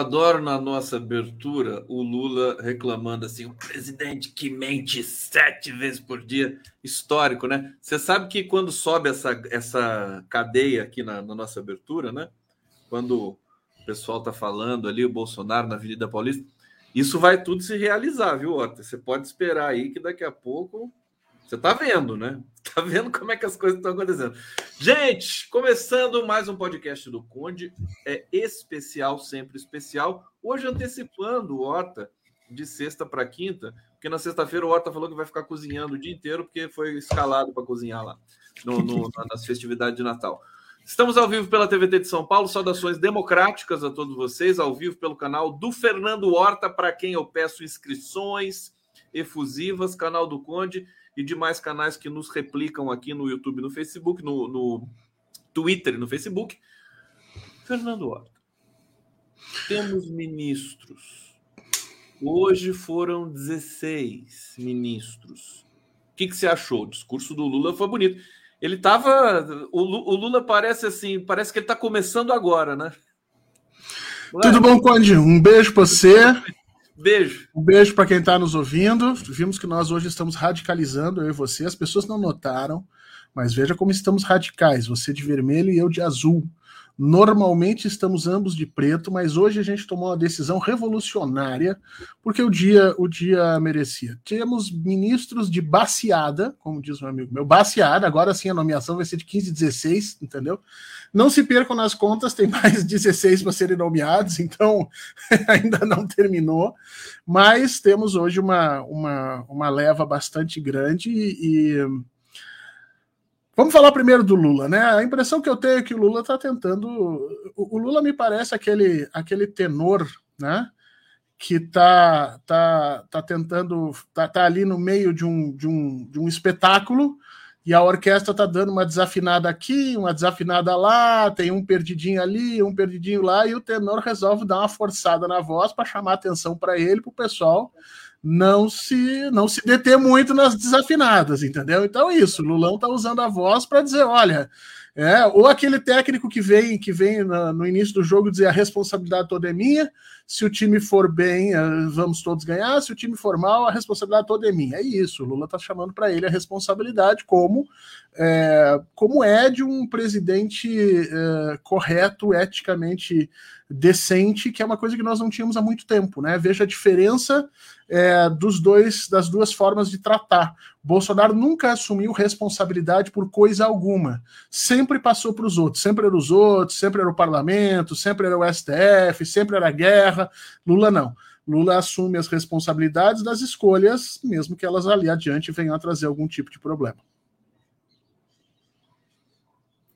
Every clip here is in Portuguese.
adoro na nossa abertura o Lula reclamando assim: o presidente que mente sete vezes por dia. Histórico, né? Você sabe que quando sobe essa, essa cadeia aqui na, na nossa abertura, né? Quando o pessoal tá falando ali, o Bolsonaro na Avenida Paulista, isso vai tudo se realizar, viu, Otto? Você pode esperar aí que daqui a pouco você tá vendo, né? Tá vendo como é que as coisas estão acontecendo. Gente, começando mais um podcast do Conde, é especial, sempre especial. Hoje antecipando o Horta de sexta para quinta, porque na sexta-feira o Horta falou que vai ficar cozinhando o dia inteiro, porque foi escalado para cozinhar lá no, no, nas festividades de Natal. Estamos ao vivo pela TVT de São Paulo. Saudações democráticas a todos vocês, ao vivo pelo canal do Fernando Horta, para quem eu peço inscrições efusivas, canal do Conde e demais canais que nos replicam aqui no YouTube, no Facebook, no, no Twitter no Facebook. Fernando Horta, temos ministros. Hoje foram 16 ministros. O que, que você achou? O discurso do Lula foi bonito. Ele estava. O, Lula parece assim, parece que ele está começando agora, né? Tudo bom, Conde? Um beijo para você. Beijo. Um beijo para quem está nos ouvindo. Vimos que nós hoje estamos radicalizando, eu e você. As pessoas não notaram, mas veja como estamos radicais. Você de vermelho e eu de azul. Normalmente estamos ambos de preto, mas hoje a gente tomou uma decisão revolucionária, porque o dia o dia merecia. Temos ministros de baseada, como diz um amigo meu, baseada, agora sim a nomeação vai ser de 15 16, entendeu? Não se percam nas contas, tem mais 16 para serem nomeados, então ainda não terminou, mas temos hoje uma, uma, uma leva bastante grande e, e Vamos falar primeiro do Lula, né? A impressão que eu tenho é que o Lula está tentando. O Lula me parece aquele, aquele tenor, né? Que está tá, tá tentando. Tá, tá ali no meio de um, de, um, de um espetáculo e a orquestra está dando uma desafinada aqui, uma desafinada lá, tem um perdidinho ali, um perdidinho lá, e o tenor resolve dar uma forçada na voz para chamar atenção para ele, para o pessoal não se não se deter muito nas desafinadas, entendeu? Então isso, Lulão tá usando a voz para dizer, olha, é, ou aquele técnico que vem que vem no, no início do jogo dizer a responsabilidade toda é minha, se o time for bem, eh, vamos todos ganhar, se o time for mal, a responsabilidade toda é minha. É isso, o Lula tá chamando para ele a responsabilidade como é, como é de um presidente é, correto, eticamente decente, que é uma coisa que nós não tínhamos há muito tempo, né? Veja a diferença é, dos dois, das duas formas de tratar. Bolsonaro nunca assumiu responsabilidade por coisa alguma, sempre passou para os outros, sempre era os outros, sempre era o parlamento, sempre era o STF, sempre era a guerra. Lula não. Lula assume as responsabilidades das escolhas, mesmo que elas ali adiante venham a trazer algum tipo de problema.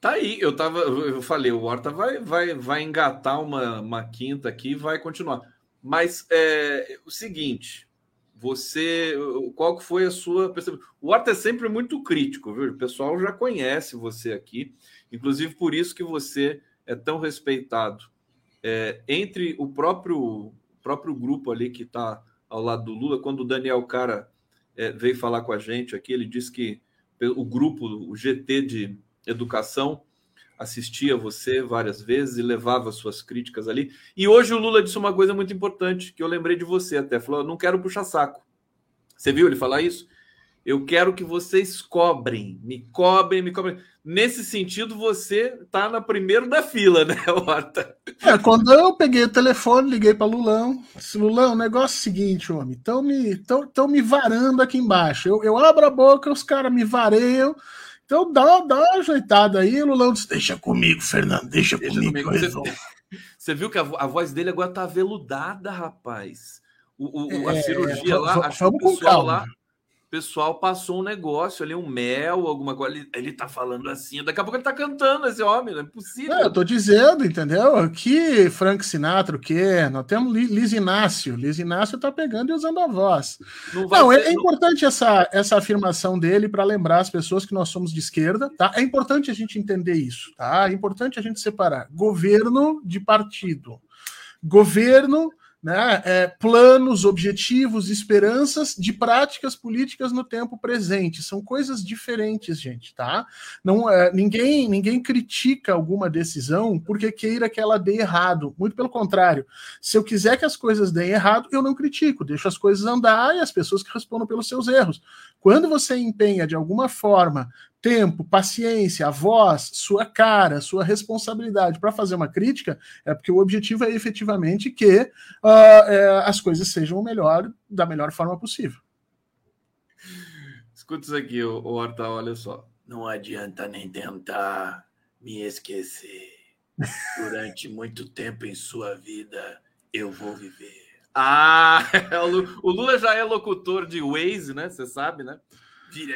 Tá aí, eu tava, eu falei, o Horta vai, vai, vai engatar uma, uma quinta aqui e vai continuar. Mas é o seguinte, você, qual foi a sua percepção? O Horta é sempre muito crítico, viu? O pessoal já conhece você aqui, inclusive por isso que você é tão respeitado é, entre o próprio, próprio grupo ali que está ao lado do Lula, quando o Daniel Cara é, veio falar com a gente aqui, ele disse que o grupo, o GT de educação, assistia você várias vezes e levava suas críticas ali. E hoje o Lula disse uma coisa muito importante, que eu lembrei de você até. Falou: não quero puxar saco. Você viu ele falar isso? Eu quero que vocês cobrem, me cobrem, me cobrem. Nesse sentido, você tá na primeira da fila, né, Horta? É, quando eu peguei o telefone, liguei para Lulão. Disse, Lulão, o negócio é o seguinte, homem. Estão me, tão, tão me varando aqui embaixo. Eu, eu abro a boca, os caras me vareiam. Então dá, dá uma ajeitada aí, Lulão. Disse, deixa comigo, Fernando, deixa, deixa comigo, comigo. você, você, viu que a, a, voz dele agora tá aveludada, rapaz. O, o a é, cirurgia lá, acho que o pessoal lá pessoal passou um negócio ali, um mel, alguma coisa. Ele, ele tá falando assim, daqui a pouco ele tá cantando esse homem, não é possível. É, eu tô dizendo, entendeu? Aqui, Frank Sinatra, o quê? Nós temos Liz Inácio. Liz Inácio tá pegando e usando a voz. Não, não é, é, importante essa, essa afirmação dele para lembrar as pessoas que nós somos de esquerda, tá? É importante a gente entender isso, tá? É importante a gente separar governo de partido. Governo né, é, planos, objetivos, esperanças de práticas políticas no tempo presente. São coisas diferentes, gente, tá? Não, é, ninguém, ninguém critica alguma decisão porque queira que ela dê errado. Muito pelo contrário. Se eu quiser que as coisas deem errado, eu não critico, deixo as coisas andar e as pessoas que respondam pelos seus erros. Quando você empenha de alguma forma tempo, paciência, a voz, sua cara, sua responsabilidade para fazer uma crítica, é porque o objetivo é efetivamente que uh, é, as coisas sejam o melhor, da melhor forma possível. Escuta isso aqui, o Horta, olha só. Não adianta nem tentar me esquecer. Durante muito tempo em sua vida, eu vou viver. Ah, o Lula já é locutor de Waze, né? Você sabe, né?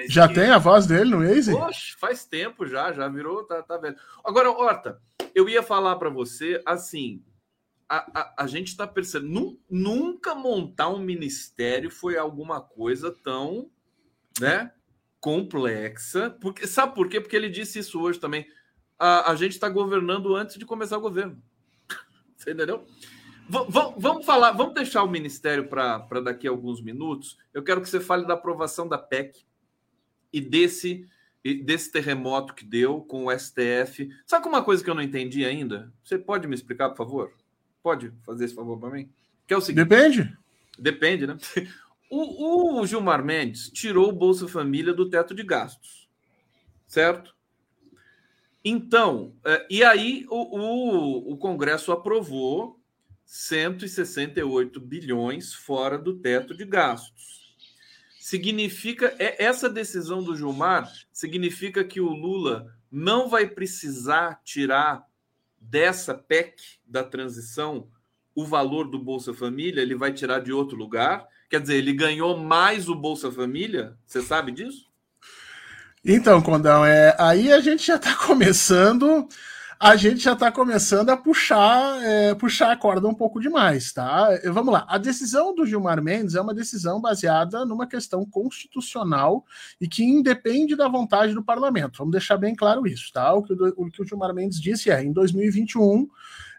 Já tem a voz dele no Waze? Poxa, faz tempo já, já virou, tá, tá vendo. Agora, Horta, eu ia falar para você assim: a, a, a gente está percebendo, nunca montar um ministério foi alguma coisa tão, né, complexa. Porque, sabe por quê? Porque ele disse isso hoje também. A, a gente está governando antes de começar o governo. Você entendeu? V vamos falar, vamos deixar o ministério para daqui a alguns minutos. Eu quero que você fale da aprovação da PEC e desse desse terremoto que deu com o STF. Sabe uma coisa que eu não entendi ainda? Você pode me explicar, por favor? Pode fazer esse favor para mim? Que é o seguinte. Depende. Depende, né? O, o Gilmar Mendes tirou o Bolsa Família do teto de gastos, certo? Então, é, e aí o, o, o Congresso aprovou 168 bilhões fora do teto de gastos significa é, essa decisão do Gilmar significa que o Lula não vai precisar tirar dessa PEC da transição o valor do Bolsa Família, ele vai tirar de outro lugar. Quer dizer, ele ganhou mais o Bolsa Família? Você sabe disso? Então, Condão, é, aí a gente já está começando a gente já está começando a puxar, é, puxar a corda um pouco demais, tá? Vamos lá. A decisão do Gilmar Mendes é uma decisão baseada numa questão constitucional e que independe da vontade do parlamento. Vamos deixar bem claro isso, tá? O que o, o, que o Gilmar Mendes disse é: em 2021.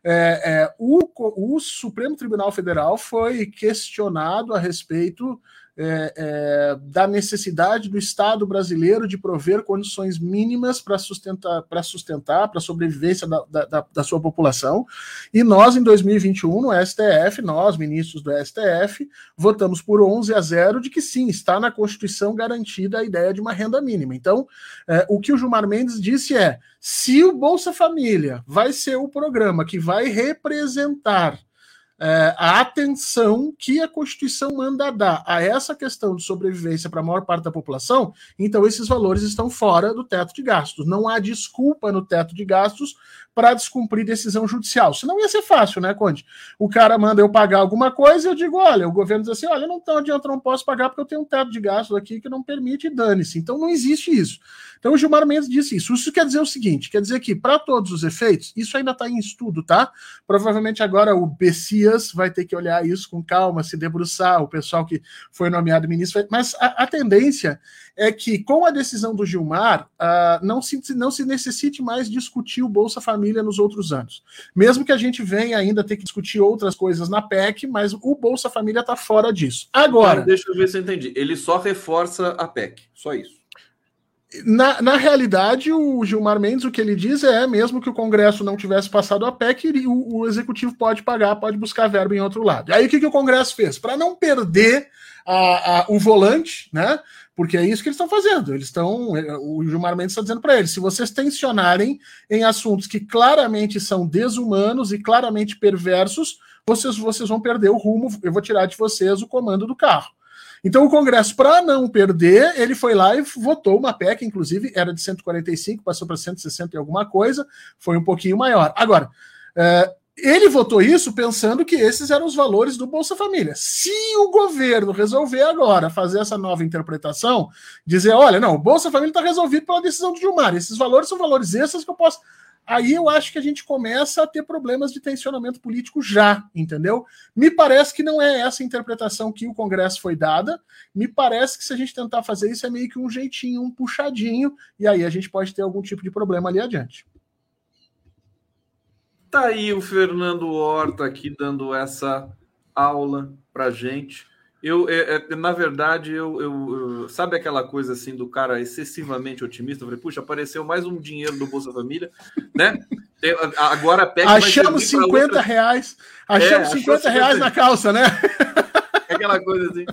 É, é, o, o Supremo Tribunal Federal foi questionado a respeito é, é, da necessidade do Estado brasileiro de prover condições mínimas para sustentar, para sustentar, para sobrevivência da, da, da, sua população. E nós, em 2021, no STF, nós, ministros do STF, votamos por 11 a 0 de que sim, está na Constituição garantida a ideia de uma renda mínima. Então, é, o que o Gilmar Mendes disse é: se o Bolsa Família vai ser o programa que vai representar é, a atenção que a Constituição manda dar a essa questão de sobrevivência para a maior parte da população, então esses valores estão fora do teto de gastos. Não há desculpa no teto de gastos para descumprir decisão judicial. Senão ia ser fácil, né, Conde? O cara manda eu pagar alguma coisa e eu digo, olha, o governo diz assim, olha, não, adianta, não posso pagar porque eu tenho um teto de gastos aqui que não permite dane-se. Então não existe isso. Então o Gilmar Mendes disse isso. Isso quer dizer o seguinte, quer dizer que para todos os efeitos, isso ainda está em estudo, tá? Provavelmente agora o BC Dias vai ter que olhar isso com calma, se debruçar, o pessoal que foi nomeado ministro. Mas a, a tendência é que, com a decisão do Gilmar, uh, não, se, não se necessite mais discutir o Bolsa Família nos outros anos. Mesmo que a gente venha ainda ter que discutir outras coisas na PEC, mas o Bolsa Família está fora disso. Agora. Deixa eu ver se eu entendi. Ele só reforça a PEC, só isso. Na, na realidade, o Gilmar Mendes, o que ele diz é, mesmo que o Congresso não tivesse passado a PEC, o, o Executivo pode pagar, pode buscar verba em outro lado. Aí o que, que o Congresso fez? Para não perder a, a, o volante, né? Porque é isso que eles estão fazendo. Eles estão. O Gilmar Mendes está dizendo para eles: se vocês tensionarem em assuntos que claramente são desumanos e claramente perversos, vocês, vocês vão perder o rumo. Eu vou tirar de vocês o comando do carro. Então o Congresso, para não perder, ele foi lá e votou uma PEC, inclusive era de 145, passou para 160 e alguma coisa, foi um pouquinho maior. Agora, é, ele votou isso pensando que esses eram os valores do Bolsa Família. Se o governo resolver agora fazer essa nova interpretação, dizer, olha, não, o Bolsa Família está resolvido pela decisão do Gilmar, esses valores são valores extras que eu posso aí eu acho que a gente começa a ter problemas de tensionamento político já, entendeu? Me parece que não é essa interpretação que o Congresso foi dada. Me parece que se a gente tentar fazer isso é meio que um jeitinho, um puxadinho, e aí a gente pode ter algum tipo de problema ali adiante. Tá aí o Fernando Horta aqui dando essa aula pra gente. Eu, é, é, na verdade, eu, eu, eu, sabe aquela coisa assim do cara excessivamente otimista? Eu falei, puxa, apareceu mais um dinheiro do Bolsa Família, né? Agora a PEC Achamos 50 outra... reais, achamos é, 50 reais na calça, né? aquela coisa assim.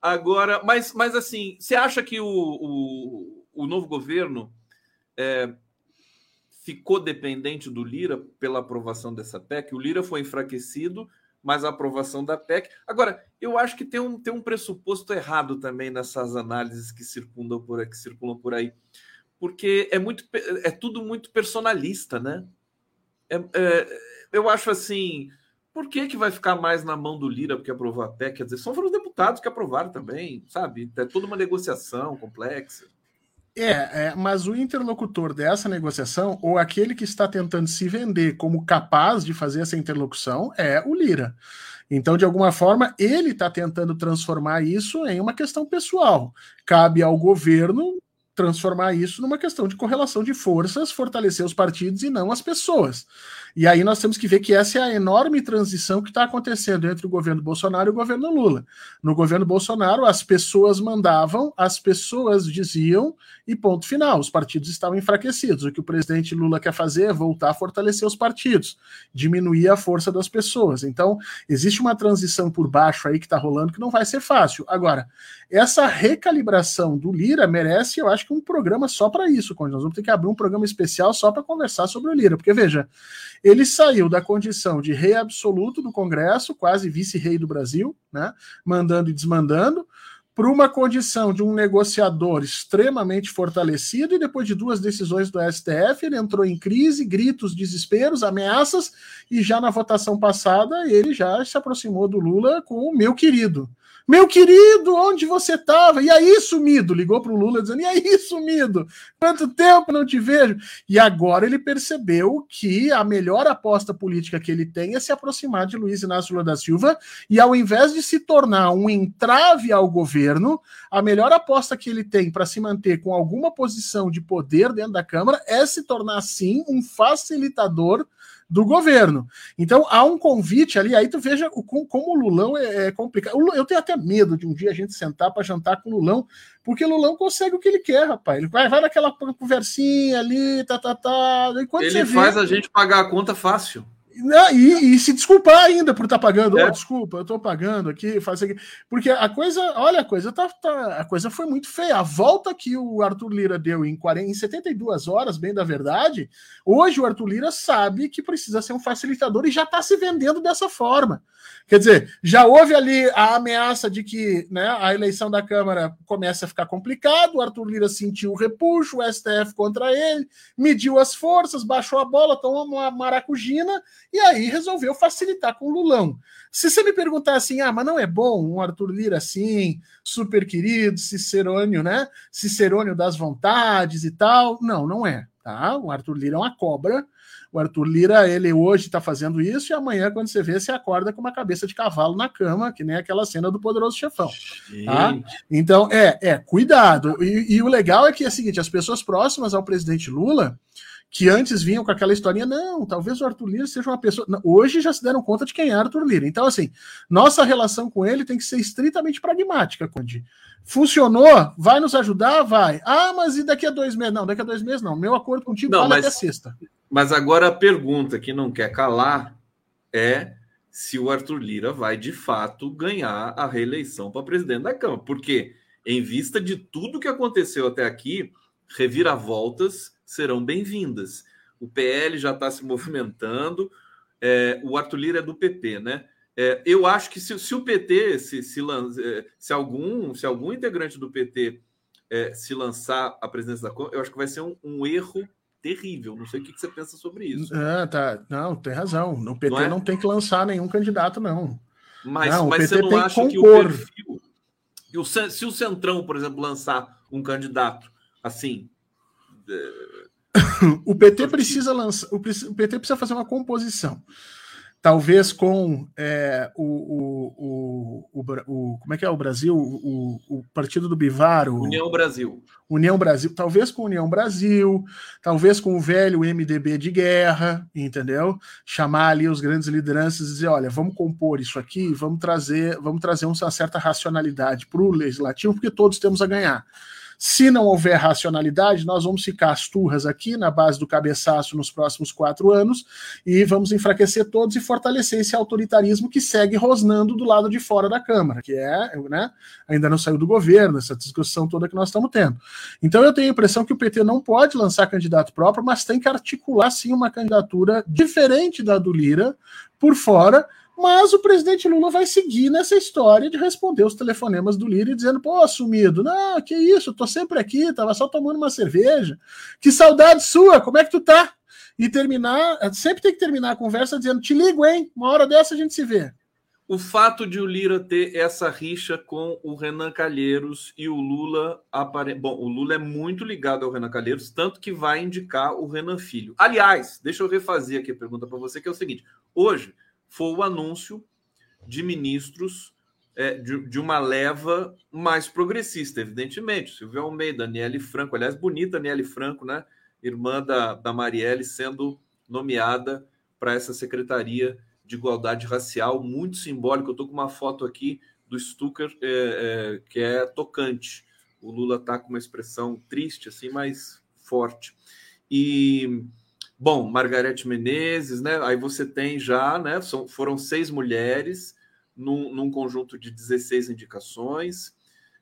Agora, mas, mas assim, você acha que o, o, o novo governo é, ficou dependente do Lira pela aprovação dessa PEC? O Lira foi enfraquecido mas a aprovação da PEC. Agora, eu acho que tem um, tem um pressuposto errado também nessas análises que circulam por aí, que circulam por aí. Porque é muito é tudo muito personalista, né? É, é, eu acho assim, por que, que vai ficar mais na mão do Lira porque aprovou a PEC? Quer dizer, são foram os deputados que aprovaram também, sabe? É toda uma negociação complexa. É, é, mas o interlocutor dessa negociação, ou aquele que está tentando se vender como capaz de fazer essa interlocução, é o Lira. Então, de alguma forma, ele está tentando transformar isso em uma questão pessoal. Cabe ao governo transformar isso numa questão de correlação de forças, fortalecer os partidos e não as pessoas. E aí nós temos que ver que essa é a enorme transição que está acontecendo entre o governo Bolsonaro e o governo Lula. No governo Bolsonaro, as pessoas mandavam, as pessoas diziam, e ponto final. Os partidos estavam enfraquecidos. O que o presidente Lula quer fazer é voltar a fortalecer os partidos, diminuir a força das pessoas. Então, existe uma transição por baixo aí que está rolando que não vai ser fácil. Agora, essa recalibração do Lira merece, eu acho que um programa só para isso, Conde. Nós vamos ter que abrir um programa especial só para conversar sobre o Lira, porque veja, ele saiu da condição de rei absoluto do Congresso, quase vice-rei do Brasil, né, mandando e desmandando, para uma condição de um negociador extremamente fortalecido, e depois de duas decisões do STF, ele entrou em crise, gritos, desesperos, ameaças, e já na votação passada ele já se aproximou do Lula com o meu querido. Meu querido, onde você estava? E aí, sumido? Ligou para o Lula dizendo: E aí, sumido? Quanto tempo não te vejo? E agora ele percebeu que a melhor aposta política que ele tem é se aproximar de Luiz Inácio Lula da Silva e, ao invés de se tornar um entrave ao governo, a melhor aposta que ele tem para se manter com alguma posição de poder dentro da Câmara é se tornar, sim, um facilitador do governo. Então há um convite ali, aí tu veja o, como o Lulão é, é complicado. Eu tenho até medo de um dia a gente sentar para jantar com o Lulão, porque o Lulão consegue o que ele quer, rapaz. Ele vai, vai naquela conversinha ali, tá, tá, tá. ele faz vê... a gente pagar a conta fácil. E, e, se desculpar ainda por estar tá pagando. É. Oh, desculpa, eu estou pagando aqui, faz aqui. Porque a coisa, olha, a coisa tá, tá, a coisa foi muito feia. A volta que o Arthur Lira deu em, 40, em 72 horas, bem da verdade, hoje o Arthur Lira sabe que precisa ser um facilitador e já está se vendendo dessa forma. Quer dizer, já houve ali a ameaça de que né, a eleição da Câmara comece a ficar complicado, o Arthur Lira sentiu o repuxo, o STF contra ele, mediu as forças, baixou a bola, tomou uma maracujina e aí resolveu facilitar com o Lulão. Se você me perguntar assim, ah, mas não é bom um Arthur Lira assim, super querido, cicerônio, né? Cicerônio das vontades e tal. Não, não é, tá? O Arthur Lira é uma cobra, O Arthur Lira, ele hoje está fazendo isso e amanhã, quando você vê, você acorda com uma cabeça de cavalo na cama, que nem aquela cena do Poderoso Chefão. Tá? Então, é, é, cuidado. E, e o legal é que é o seguinte: as pessoas próximas ao presidente Lula que antes vinham com aquela historinha, não, talvez o Arthur Lira seja uma pessoa. Hoje já se deram conta de quem é Arthur Lira. Então, assim, nossa relação com ele tem que ser estritamente pragmática, Condi. Funcionou? Vai nos ajudar? Vai. Ah, mas e daqui a dois meses? Não, daqui a dois meses não. Meu acordo contigo não, vale mas, até sexta. Mas agora a pergunta que não quer calar é se o Arthur Lira vai de fato ganhar a reeleição para presidente da Câmara. Porque, em vista de tudo que aconteceu até aqui, reviravoltas serão bem-vindas. O PL já está se movimentando, é, o Arthur Lira é do PP, né? É, eu acho que se, se o PT se, se, é, se, algum se algum integrante do PT é, se lançar à presidência da Câmara, eu acho que vai ser um, um erro terrível. Não sei o que, que, você pensa sobre isso. Ah, tá. Não, tem razão. No PT não, é? não tem que lançar nenhum candidato, não. Mas, não, mas você não acha que, que o perfil. O, se o Centrão, por exemplo, lançar um candidato assim, o PT precisa lançar, o PT precisa fazer uma composição. Talvez com é, o, o, o, o, Como é que é o Brasil? O, o Partido do Bivar. União Brasil. União Brasil. Talvez com União Brasil, talvez com o velho MDB de guerra, entendeu? Chamar ali os grandes lideranças e dizer: olha, vamos compor isso aqui, vamos trazer, vamos trazer uma certa racionalidade para o legislativo, porque todos temos a ganhar. Se não houver racionalidade, nós vamos ficar as turras aqui na base do cabeçaço nos próximos quatro anos e vamos enfraquecer todos e fortalecer esse autoritarismo que segue rosnando do lado de fora da Câmara, que é, né, ainda não saiu do governo, essa discussão toda que nós estamos tendo. Então eu tenho a impressão que o PT não pode lançar candidato próprio, mas tem que articular sim uma candidatura diferente da do Lira por fora mas o presidente Lula vai seguir nessa história de responder os telefonemas do Lira dizendo: pô, sumido, não, que isso, tô sempre aqui, tava só tomando uma cerveja. Que saudade sua, como é que tu tá? E terminar, sempre tem que terminar a conversa dizendo: te ligo, hein? Uma hora dessa a gente se vê. O fato de o Lira ter essa rixa com o Renan Calheiros e o Lula apare... Bom, o Lula é muito ligado ao Renan Calheiros, tanto que vai indicar o Renan Filho. Aliás, deixa eu refazer aqui a pergunta para você, que é o seguinte: hoje foi o anúncio de ministros é, de, de, uma leva mais progressista, evidentemente. Silvio Almeida, Daniele Franco, aliás, bonita Daniele Franco, né? Irmã da, da Marielle, sendo nomeada para essa secretaria de igualdade racial, muito simbólico. Eu estou com uma foto aqui do Stucker é, é, que é tocante. O Lula está com uma expressão triste, assim, mas forte. E Bom, Margarete Menezes, né? Aí você tem já, né? São, foram seis mulheres num, num conjunto de 16 indicações.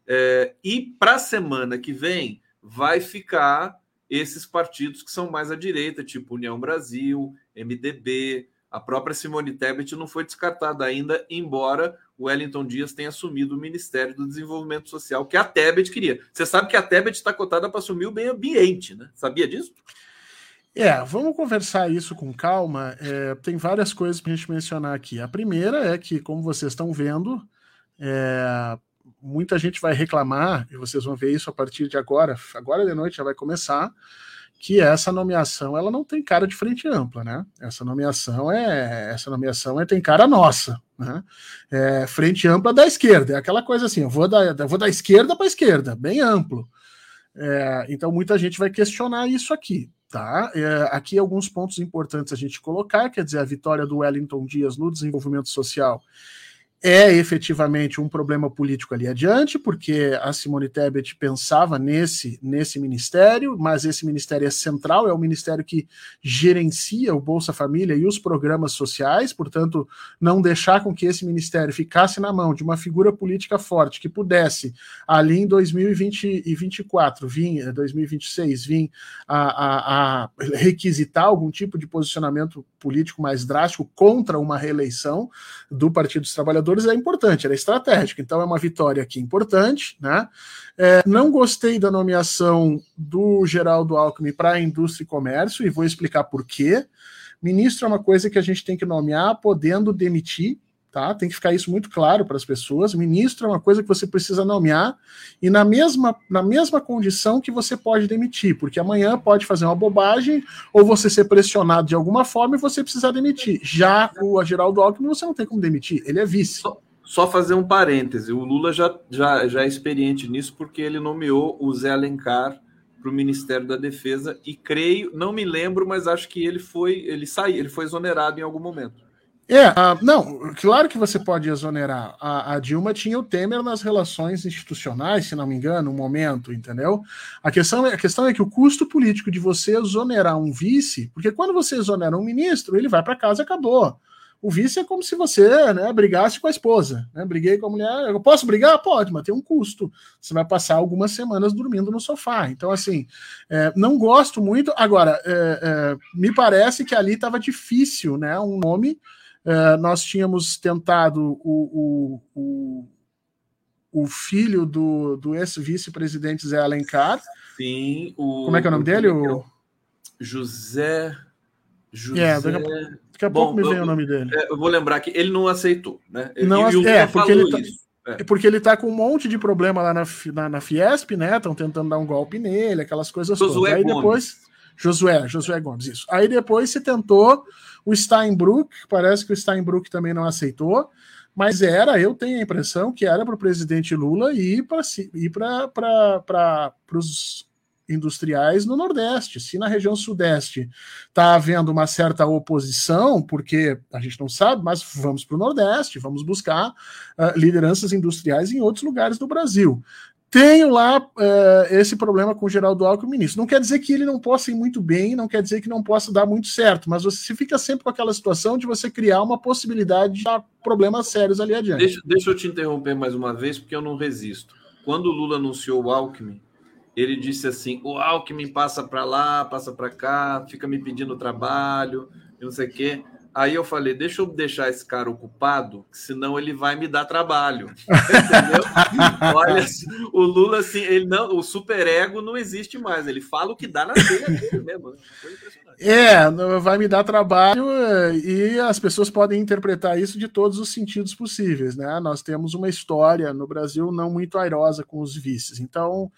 É, e para a semana que vem vai ficar esses partidos que são mais à direita, tipo União Brasil, MDB, a própria Simone Tebet não foi descartada ainda, embora o Wellington Dias tenha assumido o Ministério do Desenvolvimento Social, que a Tebet queria. Você sabe que a Tebet está cotada para assumir o meio ambiente, né? Sabia disso? É, vamos conversar isso com calma. É, tem várias coisas para a gente mencionar aqui. A primeira é que, como vocês estão vendo, é, muita gente vai reclamar, e vocês vão ver isso a partir de agora, agora de noite já vai começar, que essa nomeação ela não tem cara de frente ampla, né? Essa nomeação é essa nomeação é tem cara nossa, né? É, frente ampla da esquerda, é aquela coisa assim, eu vou da, eu vou da esquerda para a esquerda, bem amplo. É, então muita gente vai questionar isso aqui. Tá? É, aqui alguns pontos importantes a gente colocar, quer dizer, a vitória do Wellington Dias no desenvolvimento social é efetivamente um problema político ali adiante, porque a Simone Tebet pensava nesse, nesse ministério, mas esse ministério é central, é o ministério que gerencia o Bolsa Família e os programas sociais, portanto, não deixar com que esse ministério ficasse na mão de uma figura política forte que pudesse, ali em 2024, vir, 2026, vir a, a, a requisitar algum tipo de posicionamento político mais drástico contra uma reeleição do Partido dos Trabalhadores é importante, ela é estratégica. Então é uma vitória aqui importante, né? É, não gostei da nomeação do Geraldo Alckmin para a indústria e comércio e vou explicar por quê. Ministro é uma coisa que a gente tem que nomear podendo demitir, tá? Tem que ficar isso muito claro para as pessoas. Ministro é uma coisa que você precisa nomear e na mesma, na mesma condição que você pode demitir, porque amanhã pode fazer uma bobagem ou você ser pressionado de alguma forma e você precisar demitir. Já o Geraldo Alckmin você não tem como demitir, ele é vice. Só, fazer um parêntese, o Lula já, já, já é experiente nisso porque ele nomeou o Zé Alencar para o Ministério da Defesa e creio, não me lembro, mas acho que ele foi, ele saiu, ele foi exonerado em algum momento. É, uh, não, claro que você pode exonerar. A, a, Dilma tinha o Temer nas relações institucionais, se não me engano, um momento, entendeu? A questão, é, a questão é que o custo político de você exonerar um vice, porque quando você exonera um ministro, ele vai para casa e acabou. O vice é como se você né, brigasse com a esposa. Né? Briguei com a mulher. Eu posso brigar? Pode, mas tem um custo. Você vai passar algumas semanas dormindo no sofá. Então, assim, é, não gosto muito. Agora, é, é, me parece que ali estava difícil, né? Um nome é, nós tínhamos tentado o, o, o, o filho do, do ex-vice-presidente Zé Alencar. Sim, o. Como é que é o nome dele? O... José. José. É, daqui a, daqui a Bom, pouco me vem eu, o nome dele. É, eu vou lembrar que ele não aceitou, né? Ele, não, é, porque ele, tá, é. porque ele tá com um monte de problema lá na, na, na Fiesp, né? Estão tentando dar um golpe nele, aquelas coisas Josué todas. Aí Gomes. depois. Josué, Josué Gomes, isso. Aí depois se tentou o Steinbrück, parece que o Steinbrück também não aceitou, mas era, eu tenho a impressão que era para o presidente Lula ir para os industriais no Nordeste. Se na região Sudeste está havendo uma certa oposição, porque a gente não sabe, mas vamos para o Nordeste, vamos buscar uh, lideranças industriais em outros lugares do Brasil. Tenho lá uh, esse problema com o Geraldo Alckmin ministro. Não quer dizer que ele não possa ir muito bem, não quer dizer que não possa dar muito certo, mas você fica sempre com aquela situação de você criar uma possibilidade de dar problemas sérios ali adiante. Deixa, deixa eu te interromper mais uma vez, porque eu não resisto. Quando o Lula anunciou o Alckmin, ele disse assim: o Alckmin passa para lá, passa para cá, fica me pedindo trabalho, não sei o quê. Aí eu falei, deixa eu deixar esse cara ocupado, senão ele vai me dar trabalho. Entendeu? Olha, o Lula, assim, ele não, o superego não existe mais. Ele fala o que dá na telha dele mesmo. Né? É, vai me dar trabalho eh, e as pessoas podem interpretar isso de todos os sentidos possíveis, né? Nós temos uma história no Brasil não muito airosa com os vices. Então,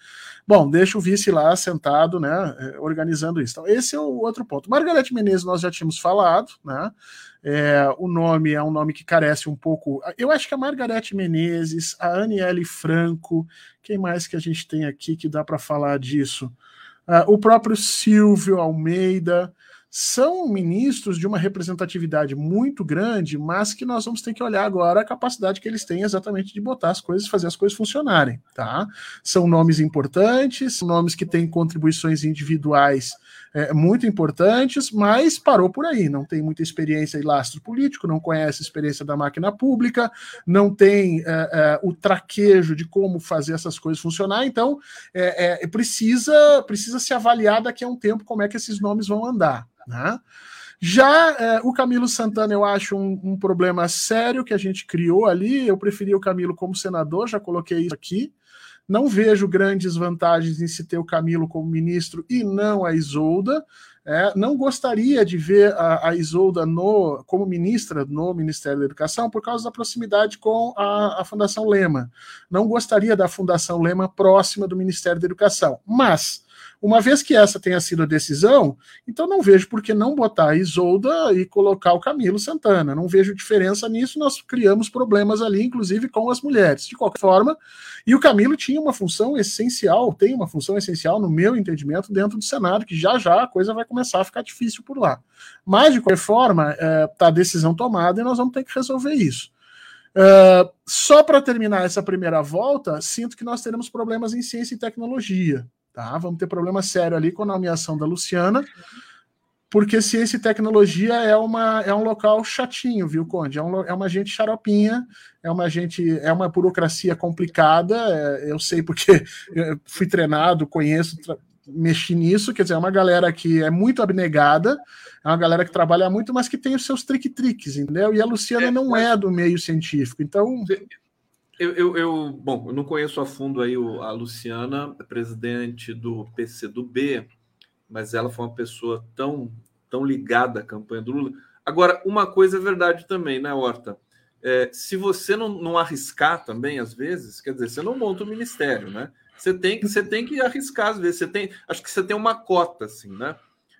bom, deixa o vice lá sentado, né, eh, organizando isso. Então, esse é o outro ponto. Margarete Menezes nós já tínhamos falado, né? É, o nome é um nome que carece um pouco. Eu acho que a Margarete Menezes, a Aniele Franco, quem mais que a gente tem aqui que dá para falar disso? Uh, o próprio Silvio Almeida, são ministros de uma representatividade muito grande, mas que nós vamos ter que olhar agora a capacidade que eles têm exatamente de botar as coisas, fazer as coisas funcionarem, tá? São nomes importantes, nomes que têm contribuições individuais é, muito importantes, mas parou por aí, não tem muita experiência e lastro político, não conhece a experiência da máquina pública, não tem é, é, o traquejo de como fazer essas coisas funcionar, então é, é, precisa, precisa se avaliar daqui a um tempo como é que esses nomes vão andar. Né? Já é, o Camilo Santana, eu acho um, um, problema sério que a gente criou ali. Eu preferi o Camilo como senador, já coloquei isso aqui. Não vejo grandes vantagens em se ter o Camilo como ministro e não a Isolda. É, não gostaria de ver a, a, Isolda no, como ministra no Ministério da Educação por causa da proximidade com a, a Fundação Lema. Não gostaria da Fundação Lema próxima do Ministério da Educação. Mas uma vez que essa tenha sido a decisão, então não vejo por que não botar a Isolda e colocar o Camilo Santana. Não vejo diferença nisso, nós criamos problemas ali, inclusive com as mulheres. De qualquer forma, e o Camilo tinha uma função essencial, tem uma função essencial, no meu entendimento, dentro do Senado, que já já a coisa vai começar a ficar difícil por lá. Mas, de qualquer forma, está é, tá a decisão tomada e nós vamos ter que resolver isso. Uh, só para terminar essa primeira volta, sinto que nós teremos problemas em ciência e tecnologia. Tá? Vamos ter problema sério ali com a nomeação da Luciana, porque ciência e tecnologia é, uma, é um local chatinho, viu, Conde? É, um, é uma gente xaropinha, é uma gente, é uma burocracia complicada. É, eu sei porque eu fui treinado, conheço, mexi nisso, quer dizer, é uma galera que é muito abnegada, é uma galera que trabalha muito, mas que tem os seus trick-tricks, entendeu? E a Luciana é, não é do meio científico, então. Eu, eu, eu, bom, eu não conheço a fundo aí a Luciana, presidente do PCdoB, mas ela foi uma pessoa tão, tão ligada à campanha do Lula. Agora, uma coisa é verdade também, né, Horta? é, se você não, não arriscar também, às vezes, quer dizer, você não monta o ministério, né? Você tem que, você tem que arriscar às vezes. Você tem, acho que você tem uma cota, assim, né?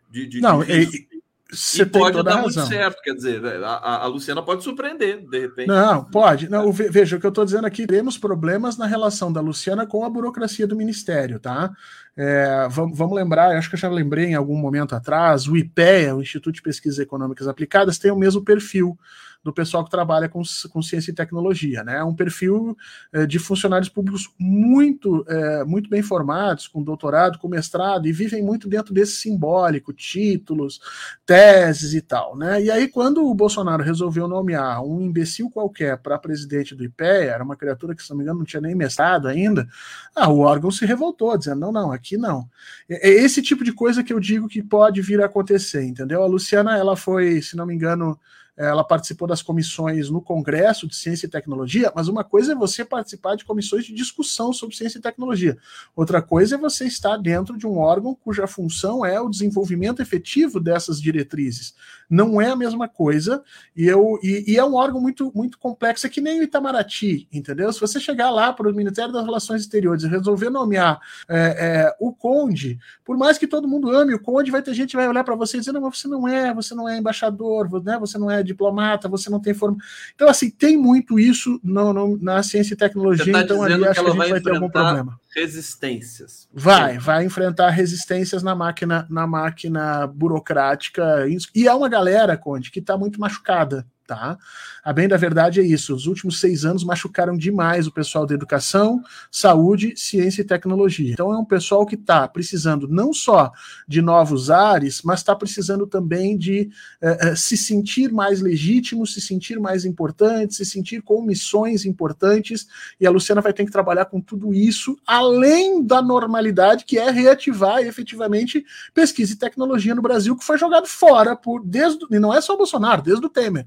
De, de, não, de você e pode dar muito certo, quer dizer, a, a, Luciana pode surpreender, de repente. Não, pode. Não, veja, o que eu estou dizendo aqui, temos problemas na relação da Luciana com a burocracia do Ministério, tá? É, vamos, vamos, lembrar, acho que eu já lembrei em algum momento atrás, o IPEA, o Instituto de Pesquisas Econômicas Aplicadas, tem o mesmo perfil do pessoal que trabalha com, com ciência e tecnologia, né? É um perfil é, de funcionários públicos muito, é, muito bem formados, com doutorado, com mestrado, e vivem muito dentro desse simbólico, títulos, teses e tal, né? E aí, quando o Bolsonaro resolveu nomear um imbecil qualquer para presidente do IPEA, era uma criatura que, se não me engano, não tinha nem mestrado ainda, ah, o órgão se revoltou, dizendo: não, não, aqui não. É, é esse tipo de coisa que eu digo que pode vir a acontecer, entendeu? A Luciana, ela foi, se não me engano, ela participou das comissões no Congresso de Ciência e Tecnologia, mas uma coisa é você participar de comissões de discussão sobre ciência e tecnologia. Outra coisa é você estar dentro de um órgão cuja função é o desenvolvimento efetivo dessas diretrizes. Não é a mesma coisa, e, eu, e, e é um órgão muito, muito complexo, é que nem o Itamaraty, entendeu? Se você chegar lá para o Ministério das Relações Exteriores e resolver nomear é, é, o Conde, por mais que todo mundo ame o Conde, vai ter gente que vai olhar para você e dizer, não, você não é, você não é embaixador, né, você não é diplomata, você não tem forma. Então, assim, tem muito isso no, no, na ciência e tecnologia, tá então ali acho que, a gente vai, vai ter algum problema. Resistências. Vai, vai enfrentar resistências na máquina, na máquina burocrática. E é uma galera, Conde, que está muito machucada tá? A bem da verdade é isso. Os últimos seis anos machucaram demais o pessoal da educação, saúde, ciência e tecnologia. Então é um pessoal que está precisando não só de novos ares, mas está precisando também de eh, eh, se sentir mais legítimo, se sentir mais importante, se sentir com missões importantes. E a Luciana vai ter que trabalhar com tudo isso, além da normalidade que é reativar efetivamente pesquisa e tecnologia no Brasil, que foi jogado fora por desde e não é só o Bolsonaro, desde o Temer.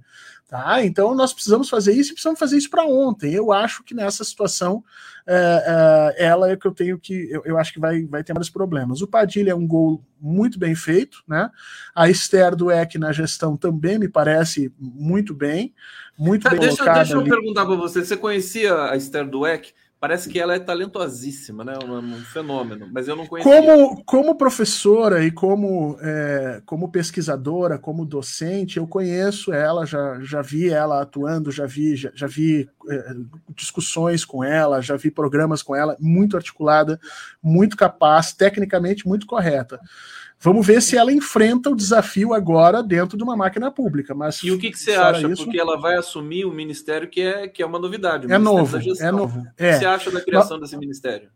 Tá? Então nós precisamos fazer isso e precisamos fazer isso para ontem. Eu acho que nessa situação é, é, ela é que eu tenho que. Eu, eu, acho que vai, vai ter mais problemas. O Padilha é um gol muito bem feito, né? A Esther do EC na gestão também me parece muito bem, muito tá, bem deixa, Deixa eu ali. perguntar para você: você conhecia a Esther do EC? Parece que ela é talentosíssima, né? Um, um fenômeno, mas eu não conheço. Como, como professora e como, é, como pesquisadora, como docente, eu conheço ela, já, já vi ela atuando, já vi, já, já vi é, discussões com ela, já vi programas com ela, muito articulada, muito capaz, tecnicamente muito correta. Vamos ver se ela enfrenta o desafio agora dentro de uma máquina pública. Mas e o que, que você acha? Isso, Porque ela vai assumir o ministério que é, que é uma novidade. É novo, é novo. O que você acha da criação desse ministério?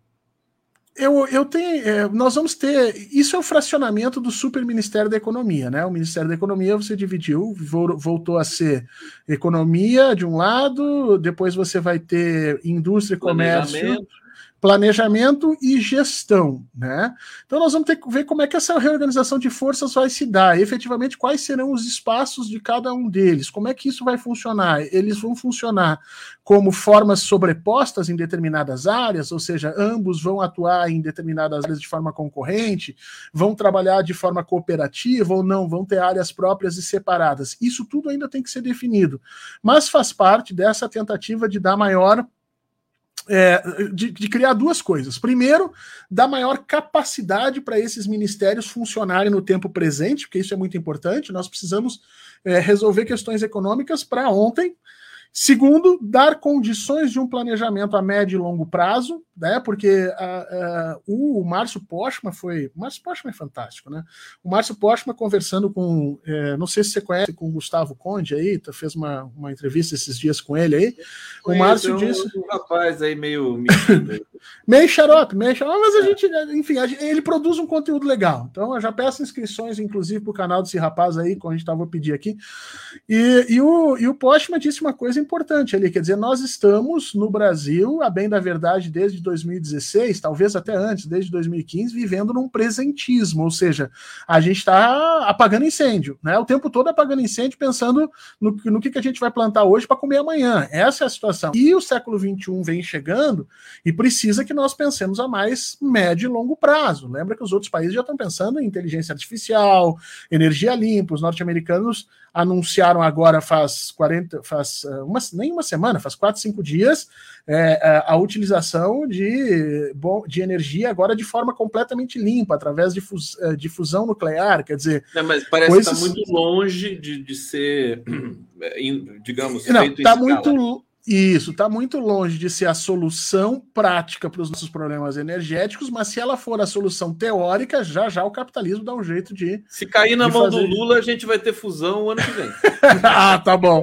Eu, eu tenho. É, nós vamos ter. Isso é o fracionamento do super Ministério da Economia, né? O Ministério da Economia você dividiu, voltou a ser economia de um lado, depois você vai ter indústria e comércio planejamento e gestão, né? Então nós vamos ter que ver como é que essa reorganização de forças vai se dar, efetivamente quais serão os espaços de cada um deles, como é que isso vai funcionar? Eles vão funcionar como formas sobrepostas em determinadas áreas, ou seja, ambos vão atuar em determinadas áreas de forma concorrente, vão trabalhar de forma cooperativa ou não, vão ter áreas próprias e separadas. Isso tudo ainda tem que ser definido, mas faz parte dessa tentativa de dar maior é, de, de, criar duas coisas. Primeiro, dar maior capacidade para esses ministérios funcionarem no tempo presente, porque isso é muito importante. Nós precisamos é, resolver questões econômicas para ontem Segundo, dar condições de um planejamento a médio e longo prazo, né? Porque a, a, o Márcio Postma foi. O Márcio Postma é fantástico, né? O Márcio Postma conversando com. É, não sei se você conhece com o Gustavo Conde aí, tá, fez uma, uma entrevista esses dias com ele aí. o Márcio disse. Um, um rapaz aí meio. meio xarope, meio xarope, mas a gente, enfim, a gente, ele produz um conteúdo legal. Então eu já peço inscrições, inclusive, para o canal desse rapaz aí, como a gente estava pedir aqui. E, e, o, e o Postma disse uma coisa importante ali, quer dizer, nós estamos no Brasil, a bem da verdade, desde 2016, talvez até antes, desde 2015, vivendo num presentismo, ou seja, a gente está apagando incêndio, né? O tempo todo apagando incêndio, pensando no, no que, que a gente vai plantar hoje para comer amanhã. Essa é a situação. E o século XXI vem chegando e precisa que nós pensemos a mais médio e longo prazo. Lembra que os outros países já estão pensando em inteligência artificial, energia limpa, os norte-americanos anunciaram agora faz 40, faz eh, uma, nem uma semana, faz quatro, cinco dias, é, a utilização de, de energia agora de forma completamente limpa, através de, fus, de fusão nuclear, quer dizer... É, mas parece coisas... que está muito longe de, de ser, digamos, Não, está muito isso está muito longe de ser a solução prática para os nossos problemas energéticos, mas se ela for a solução teórica, já já o capitalismo dá um jeito de. Se cair na mão fazer... do Lula, a gente vai ter fusão o ano que vem. ah, tá bom.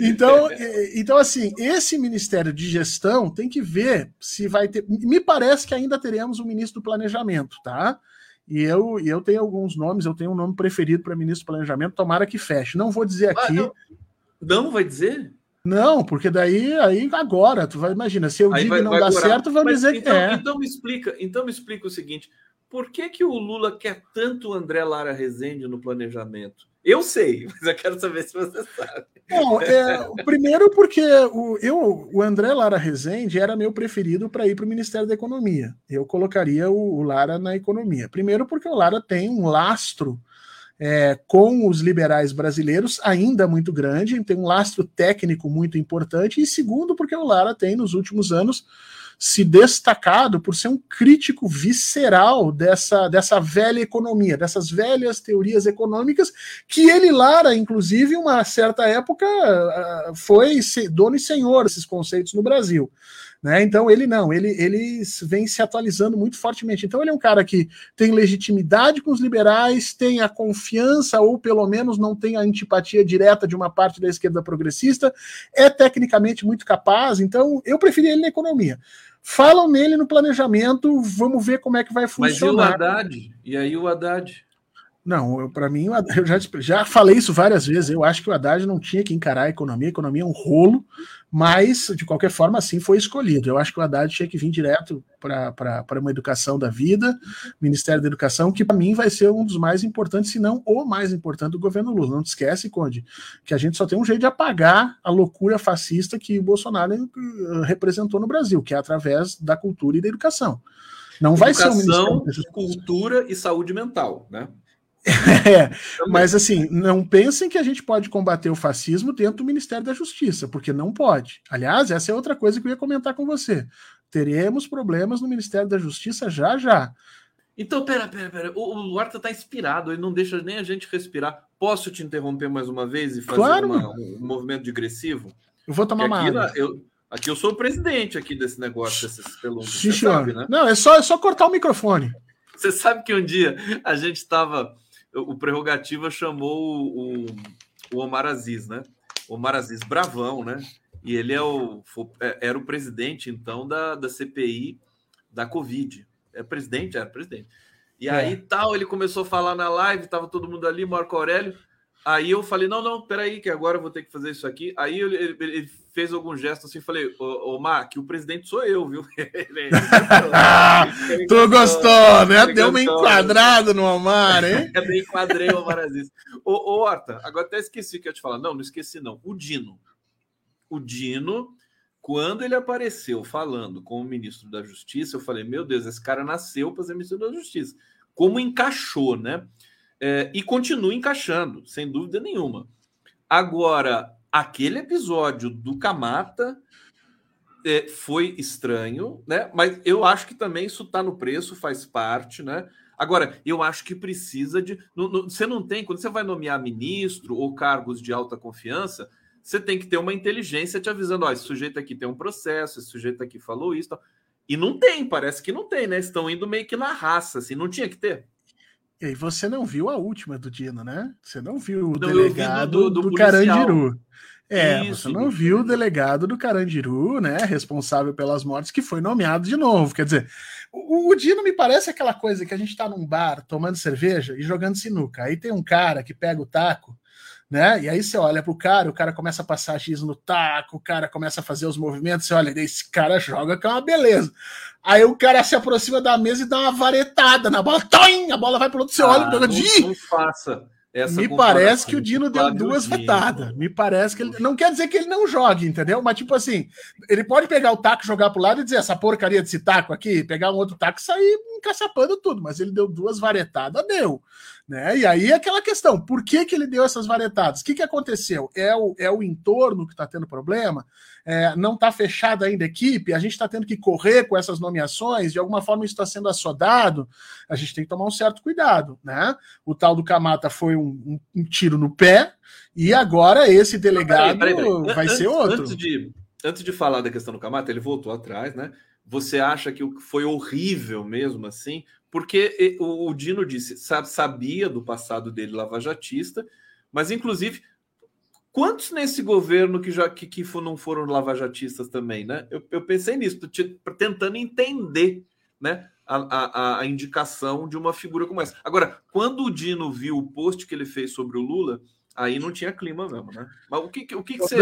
Então, então, assim, esse Ministério de Gestão tem que ver se vai ter. Me parece que ainda teremos um ministro do Planejamento, tá? E eu, eu tenho alguns nomes, eu tenho um nome preferido para ministro do Planejamento, tomara que feche. Não vou dizer aqui. Ah, não. não vai dizer? Não, porque daí aí agora, tu vai imagina, se eu aí digo vai, não vai dá certo, vão dizer então, que é. Então me explica, então me explica o seguinte: por que que o Lula quer tanto o André Lara Rezende no planejamento? Eu sei, mas eu quero saber se você sabe. Bom, é, primeiro porque o, eu, o André Lara Rezende era meu preferido para ir para o Ministério da Economia. Eu colocaria o, o Lara na economia. Primeiro porque o Lara tem um lastro é, com os liberais brasileiros ainda muito grande, tem um lastro técnico muito importante, e segundo, porque o Lara tem, nos últimos anos, se destacado por ser um crítico visceral dessa, dessa velha economia, dessas velhas teorias econômicas, que ele, Lara, inclusive, uma certa época, ah, foi dono e senhor desses conceitos no Brasil. Né? Então ele não, ele, ele vem se atualizando muito fortemente. Então ele é um cara que tem legitimidade com os liberais, tem a confiança, ou pelo menos não tem a antipatia direta de uma parte da esquerda progressista, é tecnicamente muito capaz, então eu preferi ele na economia. Falam nele no planejamento, vamos ver como é que vai funcionar. Mas e o Haddad? E aí o Haddad? Não, para mim, eu já, já falei isso várias vezes. Eu acho que o Haddad não tinha que encarar a economia. A economia é um rolo, mas de qualquer forma, assim foi escolhido. Eu acho que o Haddad tinha que vir direto para uma educação da vida, Ministério da Educação, que para mim vai ser um dos mais importantes, se não o mais importante do governo Lula. Não te esquece, Conde, que a gente só tem um jeito de apagar a loucura fascista que o Bolsonaro eh, representou no Brasil, que é através da cultura e da educação. Não educação, vai ser um Ministério cultura e saúde mental, né? É, mas assim, não pensem que a gente pode combater o fascismo dentro do Ministério da Justiça, porque não pode. Aliás, essa é outra coisa que eu ia comentar com você. Teremos problemas no Ministério da Justiça já já. Então, pera, pera, pera. O, o Horta tá inspirado, ele não deixa nem a gente respirar. Posso te interromper mais uma vez e fazer claro. uma, um movimento digressivo? Eu vou tomar uma água. Eu, aqui eu sou o presidente aqui desse negócio, desses. Sim, sabe, né? Não, é só, é só cortar o microfone. Você sabe que um dia a gente estava o Prerrogativa chamou o, o Omar Aziz, né? O Omar Aziz bravão, né? E ele é o, é, era o presidente, então, da, da CPI da Covid. É presidente? Era presidente. E é. aí, tal, ele começou a falar na live, tava todo mundo ali, Marco Aurélio. Aí eu falei, não, não, peraí, que agora eu vou ter que fazer isso aqui. Aí ele, ele, ele fez algum gesto assim, falei, ô, ô Mar, que o presidente sou eu, viu? ele, ele tu gostou, né? Deu uma enquadrada no Omar, hein? eu enquadrei o Omar Aziz. Ô, ô, Horta, agora até esqueci que eu te falar. Não, não esqueci não. O Dino. O Dino, quando ele apareceu falando com o ministro da Justiça, eu falei, meu Deus, esse cara nasceu para ser ministro da Justiça. Como encaixou, né? É, e continua encaixando, sem dúvida nenhuma. Agora, aquele episódio do Camata é, foi estranho, né? Mas eu acho que também isso está no preço, faz parte, né? Agora, eu acho que precisa de. No, no, você não tem, quando você vai nomear ministro ou cargos de alta confiança, você tem que ter uma inteligência te avisando: ó, esse sujeito aqui tem um processo, esse sujeito aqui falou isso. Tal. E não tem, parece que não tem, né? Estão indo meio que na raça, assim, não tinha que ter. E aí você não viu a última do Dino, né? Você não viu o delegado do, do, do Carandiru. É, Isso, você não viu o delegado do Carandiru, né? Responsável pelas mortes, que foi nomeado de novo. Quer dizer, o, o Dino me parece aquela coisa que a gente tá num bar tomando cerveja e jogando sinuca. Aí tem um cara que pega o taco né? E aí você olha pro cara, o cara começa a passar X no taco, o cara começa a fazer os movimentos, você olha, esse cara joga que é uma beleza. Aí o cara se aproxima da mesa e dá uma varetada na bola, toim, a bola vai pro outro, você ah, olha, não, não faça. Essa Me parece que o Dino deu duas vetadas. Me parece que ele. Não quer dizer que ele não jogue, entendeu? Mas, tipo assim, ele pode pegar o taco, jogar pro lado e dizer essa porcaria desse taco aqui, pegar um outro taco e sair encaçapando tudo. Mas ele deu duas varetadas, deu. Né? E aí aquela questão, por que, que ele deu essas varetadas? O que, que aconteceu? É o, é o entorno que está tendo problema? É, não está fechada ainda a equipe? A gente está tendo que correr com essas nomeações? De alguma forma isso está sendo assodado? A gente tem que tomar um certo cuidado. Né? O tal do Camata foi um, um, um tiro no pé, e agora esse delegado peraí, peraí, peraí. vai antes, ser outro. Antes de, antes de falar da questão do Camata, ele voltou atrás, né? Você acha que foi horrível mesmo assim? porque o, Dino disse, sabia do passado dele lavajatista, mas inclusive quantos nesse governo que já que, que não foram lavajatistas também, né? Eu, eu pensei nisso, tentando entender, né? A, a, a, indicação de uma figura como essa. Agora, quando o Dino viu o post que ele fez sobre o Lula, aí não tinha clima mesmo, né? Mas o que, o que, que você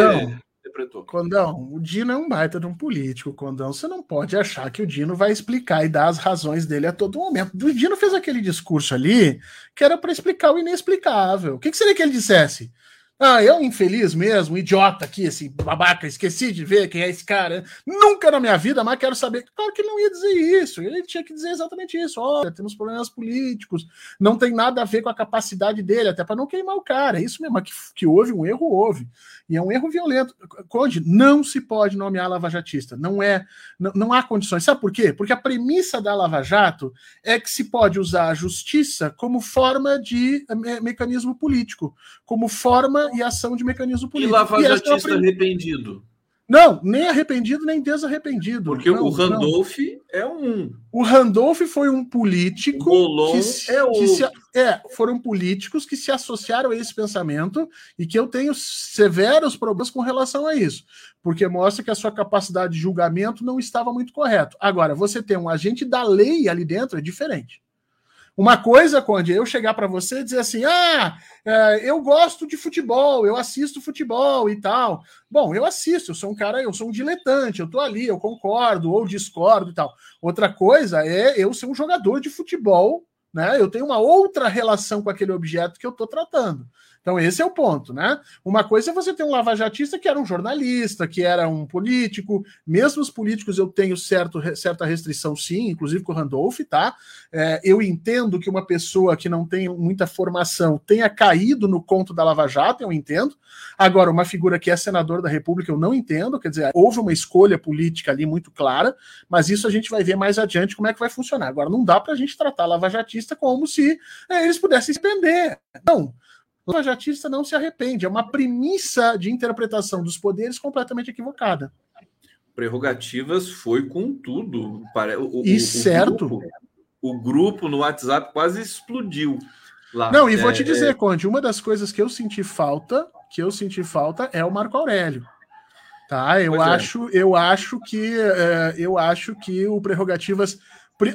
interpretou. Condão, o Dino é um baita de um político, Condão. Você não pode achar que o Dino vai explicar e dar as razões dele a todo momento. O Dino fez aquele discurso ali que era para explicar o inexplicável. O que, que seria que ele dissesse? Ah, eu infeliz mesmo, idiota aqui, esse babaca, esqueci de ver quem é esse cara. Nunca na minha vida, mas quero saber. Claro que não ia dizer isso. Ele tinha que dizer exatamente isso. Olha, temos problemas políticos, não tem nada a ver com a capacidade dele, até para não queimar o cara. É isso mesmo, que, que houve um erro, houve. E é um erro violento. Conde, não se pode nomear lavajatista. Não é, não, não há condições. Sabe por quê? Porque a premissa da Lava Jato é que se pode usar a justiça como forma de me mecanismo político, como forma e ação de mecanismo político. E lavajatista é arrependido? Não, nem arrependido, nem desarrependido. Porque não, o Randolph não. é um. O Randolph foi um político. O que, se, é que se, é, foram políticos que se associaram a esse pensamento e que eu tenho severos problemas com relação a isso. Porque mostra que a sua capacidade de julgamento não estava muito correto. Agora, você tem um agente da lei ali dentro, é diferente. Uma coisa, Conde, eu chegar para você e dizer assim: ah, é, eu gosto de futebol, eu assisto futebol e tal. Bom, eu assisto, eu sou um cara, eu sou um diletante, eu tô ali, eu concordo ou discordo e tal. Outra coisa é eu ser um jogador de futebol, né? Eu tenho uma outra relação com aquele objeto que eu tô tratando. Então, esse é o ponto, né? Uma coisa é você ter um lavajatista que era um jornalista, que era um político. Mesmo os políticos eu tenho certo, certa restrição, sim, inclusive com o Randolph, tá? É, eu entendo que uma pessoa que não tem muita formação tenha caído no conto da Lava Jato, eu entendo. Agora, uma figura que é senador da República, eu não entendo. Quer dizer, houve uma escolha política ali muito clara, mas isso a gente vai ver mais adiante como é que vai funcionar. Agora, não dá para a gente tratar lavajatista como se é, eles pudessem se prender. Não lavajatista não se arrepende. É uma premissa de interpretação dos poderes completamente equivocada. Prerrogativas foi com tudo. O, e o, certo. O grupo, o grupo no WhatsApp quase explodiu. Lá. Não, e vou te é, dizer, é... Conde, uma das coisas que eu senti falta, que eu senti falta é o Marco Aurélio. Tá, eu pois é. acho, é. eu acho que é, eu acho que o prerrogativas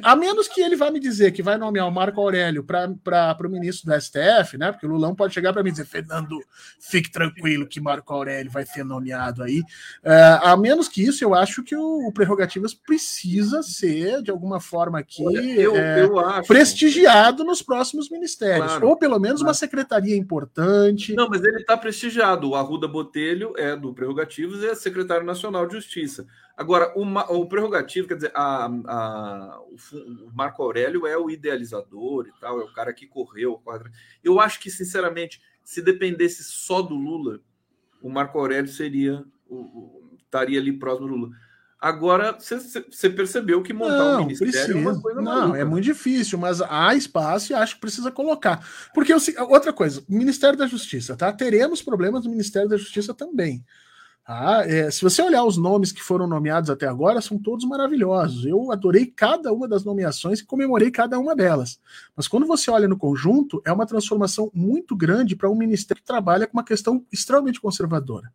a menos que ele vá me dizer que vai nomear o Marco Aurélio para o ministro do STF, né? Porque o Lulão pode chegar para mim e dizer: Fernando, fique tranquilo que Marco Aurélio vai ser nomeado aí. É, a menos que isso, eu acho que o, o Prerrogativas precisa ser, de alguma forma, aqui eu, é, eu acho... prestigiado nos próximos ministérios. Claro, ou pelo menos claro. uma secretaria importante. Não, mas ele está prestigiado. O Arruda Botelho é do Prerrogativas e é secretário nacional de Justiça. Agora, o, o prerrogativo, quer dizer, a, a, o, o, Marco Aurélio é o idealizador e tal, é o cara que correu. Eu acho que, sinceramente, se dependesse só do Lula, o Marco Aurélio seria o, estaria ali próximo do Lula. Agora, você percebeu que montar não, um ministério precisa. é uma coisa Não, maluca. é muito difícil, mas há espaço e acho que precisa colocar. Porque, outra coisa, Ministério da Justiça, tá? Teremos problemas no Ministério da Justiça também. Ah, é, se você olhar os nomes que foram nomeados até agora, são todos maravilhosos. Eu adorei cada uma das nomeações e comemorei cada uma delas. Mas quando você olha no conjunto, é uma transformação muito grande para um ministério que trabalha com uma questão extremamente conservadora.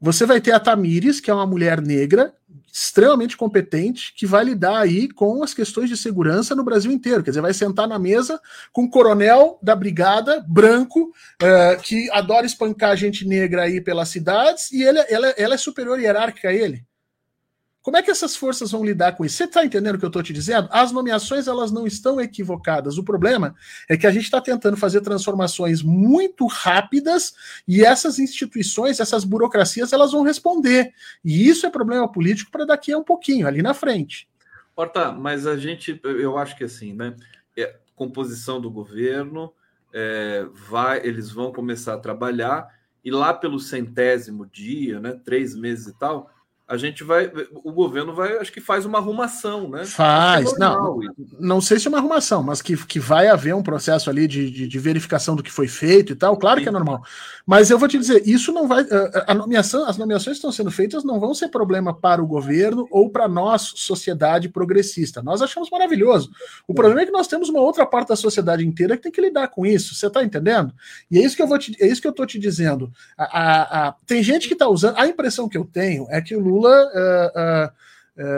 Você vai ter a Tamires, que é uma mulher negra, extremamente competente que vai lidar aí com as questões de segurança no Brasil inteiro. Quer dizer, vai sentar na mesa com um coronel da brigada branco é, que adora espancar gente negra aí pelas cidades e ele, ela, ela é superior hierárquica a ele. Como é que essas forças vão lidar com isso? Você está entendendo o que eu estou te dizendo? As nomeações elas não estão equivocadas. O problema é que a gente está tentando fazer transformações muito rápidas e essas instituições, essas burocracias, elas vão responder. E isso é problema político para daqui a um pouquinho, ali na frente. Horta, mas a gente, eu acho que assim, né? É, composição do governo, é, vai, eles vão começar a trabalhar e lá pelo centésimo dia, né? Três meses e tal a gente vai, o governo vai, acho que faz uma arrumação, né? Faz, é não, não sei se é uma arrumação, mas que, que vai haver um processo ali de, de, de verificação do que foi feito e tal, claro Sim. que é normal. Mas eu vou te dizer, isso não vai, a nomeação, as nomeações que estão sendo feitas não vão ser problema para o governo ou para nós, sociedade progressista. Nós achamos maravilhoso. O problema é que nós temos uma outra parte da sociedade inteira que tem que lidar com isso. Você está entendendo? E é isso que eu vou te, é isso que eu tô te dizendo. A, a, a tem gente que está usando, a impressão que eu tenho é que o Lula Lula, uh,